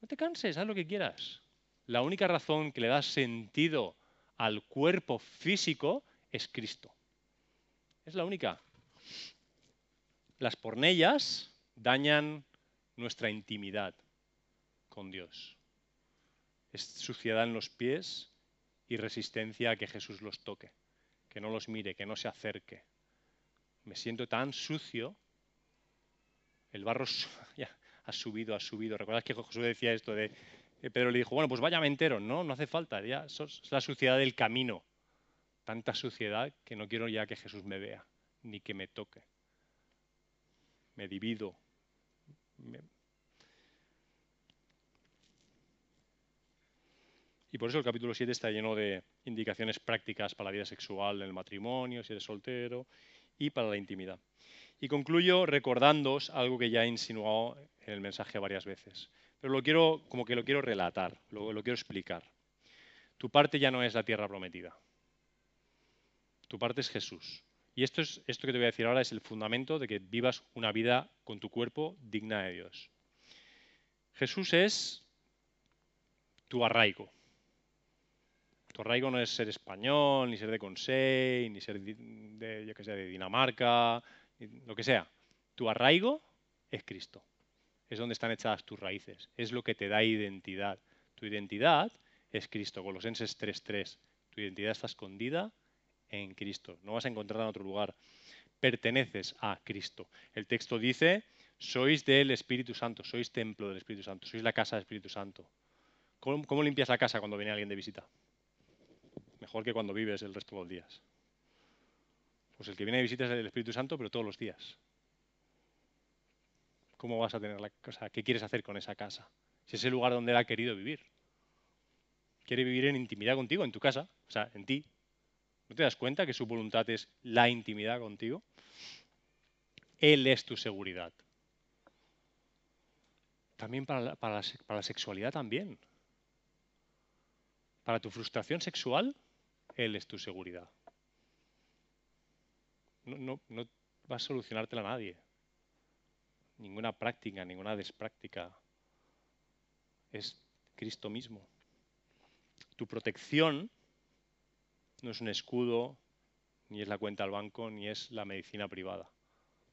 Speaker 1: no te canses, haz lo que quieras. La única razón que le da sentido al cuerpo físico es Cristo. Es la única. Las pornellas dañan nuestra intimidad con Dios. Es suciedad en los pies y resistencia a que Jesús los toque que no los mire, que no se acerque. Me siento tan sucio. El barro ya, ha subido, ha subido. ¿Recuerdas que Jesús decía esto de... Eh, Pedro le dijo, bueno, pues vaya entero. No, no hace falta. Ya es la suciedad del camino. Tanta suciedad que no quiero ya que Jesús me vea, ni que me toque. Me divido. Y por eso el capítulo 7 está lleno de indicaciones prácticas para la vida sexual en el matrimonio, si eres soltero, y para la intimidad. Y concluyo recordándoos algo que ya he insinuado en el mensaje varias veces, pero lo quiero, como que lo quiero relatar, lo, quiero explicar. Tu parte ya no es la tierra prometida. Tu parte es Jesús. Y esto, es, esto que te voy a decir ahora es el fundamento de que vivas una vida con tu cuerpo digna de Dios. Jesús es tu arraigo, tu arraigo no es ser español, ni ser de Consell, ni ser de, yo que sé, de Dinamarca, lo que sea. Tu arraigo es Cristo. Es donde están echadas tus raíces. Es lo que te da identidad. Tu identidad es Cristo. Colosenses 3.3. Tu identidad está escondida en Cristo. No vas a encontrarla en otro lugar. Perteneces a Cristo. El texto dice, sois del Espíritu Santo, sois templo del Espíritu Santo, sois la casa del Espíritu Santo. cómo limpias la casa cuando viene alguien de visita? mejor que cuando vives el resto de los días. Pues el que viene de visita es el Espíritu Santo, pero todos los días. ¿Cómo vas a tener la casa? ¿Qué quieres hacer con esa casa? Si es el lugar donde él ha querido vivir. Quiere vivir en intimidad contigo, en tu casa, o sea, en ti. ¿No te das cuenta que su voluntad es la intimidad contigo? Él es tu seguridad. También para la, para la sexualidad también. Para tu frustración sexual, él es tu seguridad. No, no, va a solucionártela a nadie. Ninguna práctica, ninguna despráctica. Es Cristo mismo. Tu protección no es un escudo, ni es la cuenta al banco, ni es la medicina privada.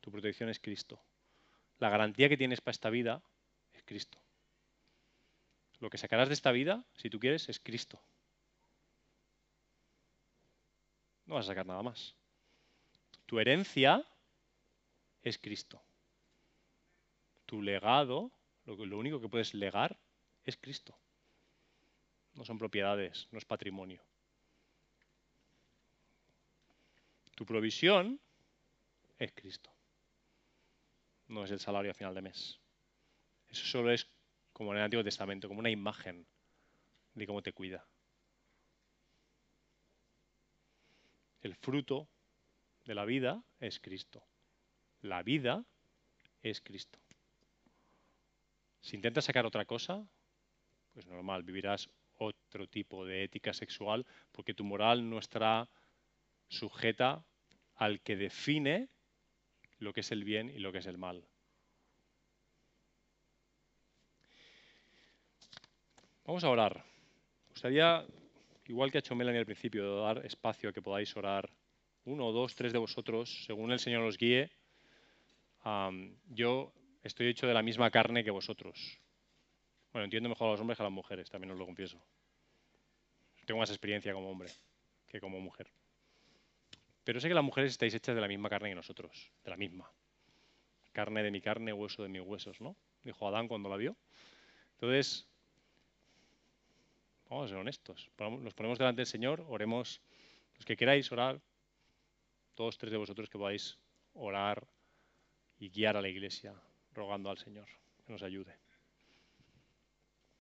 Speaker 1: Tu protección es Cristo. La garantía que tienes para esta vida es Cristo. Lo que sacarás de esta vida, si tú quieres, es Cristo. No vas a sacar nada más. Tu herencia es Cristo. Tu legado, lo, único que puedes legar es Cristo. No son propiedades, no es patrimonio. Tu provisión es Cristo. No es el salario a final de mes. Eso solo es como en el Antiguo Testamento, como una imagen de cómo te cuida. El fruto de la vida es Cristo. La vida es Cristo. Si intentas sacar otra cosa, pues normal, vivirás otro tipo de ética sexual, porque tu moral no estará sujeta al que define lo que es el bien y lo que es el mal. Vamos a orar. Me gustaría, igual que ha hecho Melanie al principio, dar espacio a que podáis orar uno, dos, tres de vosotros, según el Señor os guíe. yo estoy hecho de la misma carne que vosotros. Bueno, entiendo mejor a los hombres que a las mujeres, también os lo confieso. Tengo más experiencia como hombre que como mujer. Pero sé que las mujeres estáis hechas de la misma carne que nosotros, de la misma. Carne de mi carne, hueso de mis huesos, ¿no? Dijo Adán cuando la vio. Entonces, vamos a ser honestos. Nos ponemos delante del Señor, oremos. Los que queráis orar, todos tres de vosotros que podáis orar y guiar a la iglesia, rogando al Señor que nos ayude.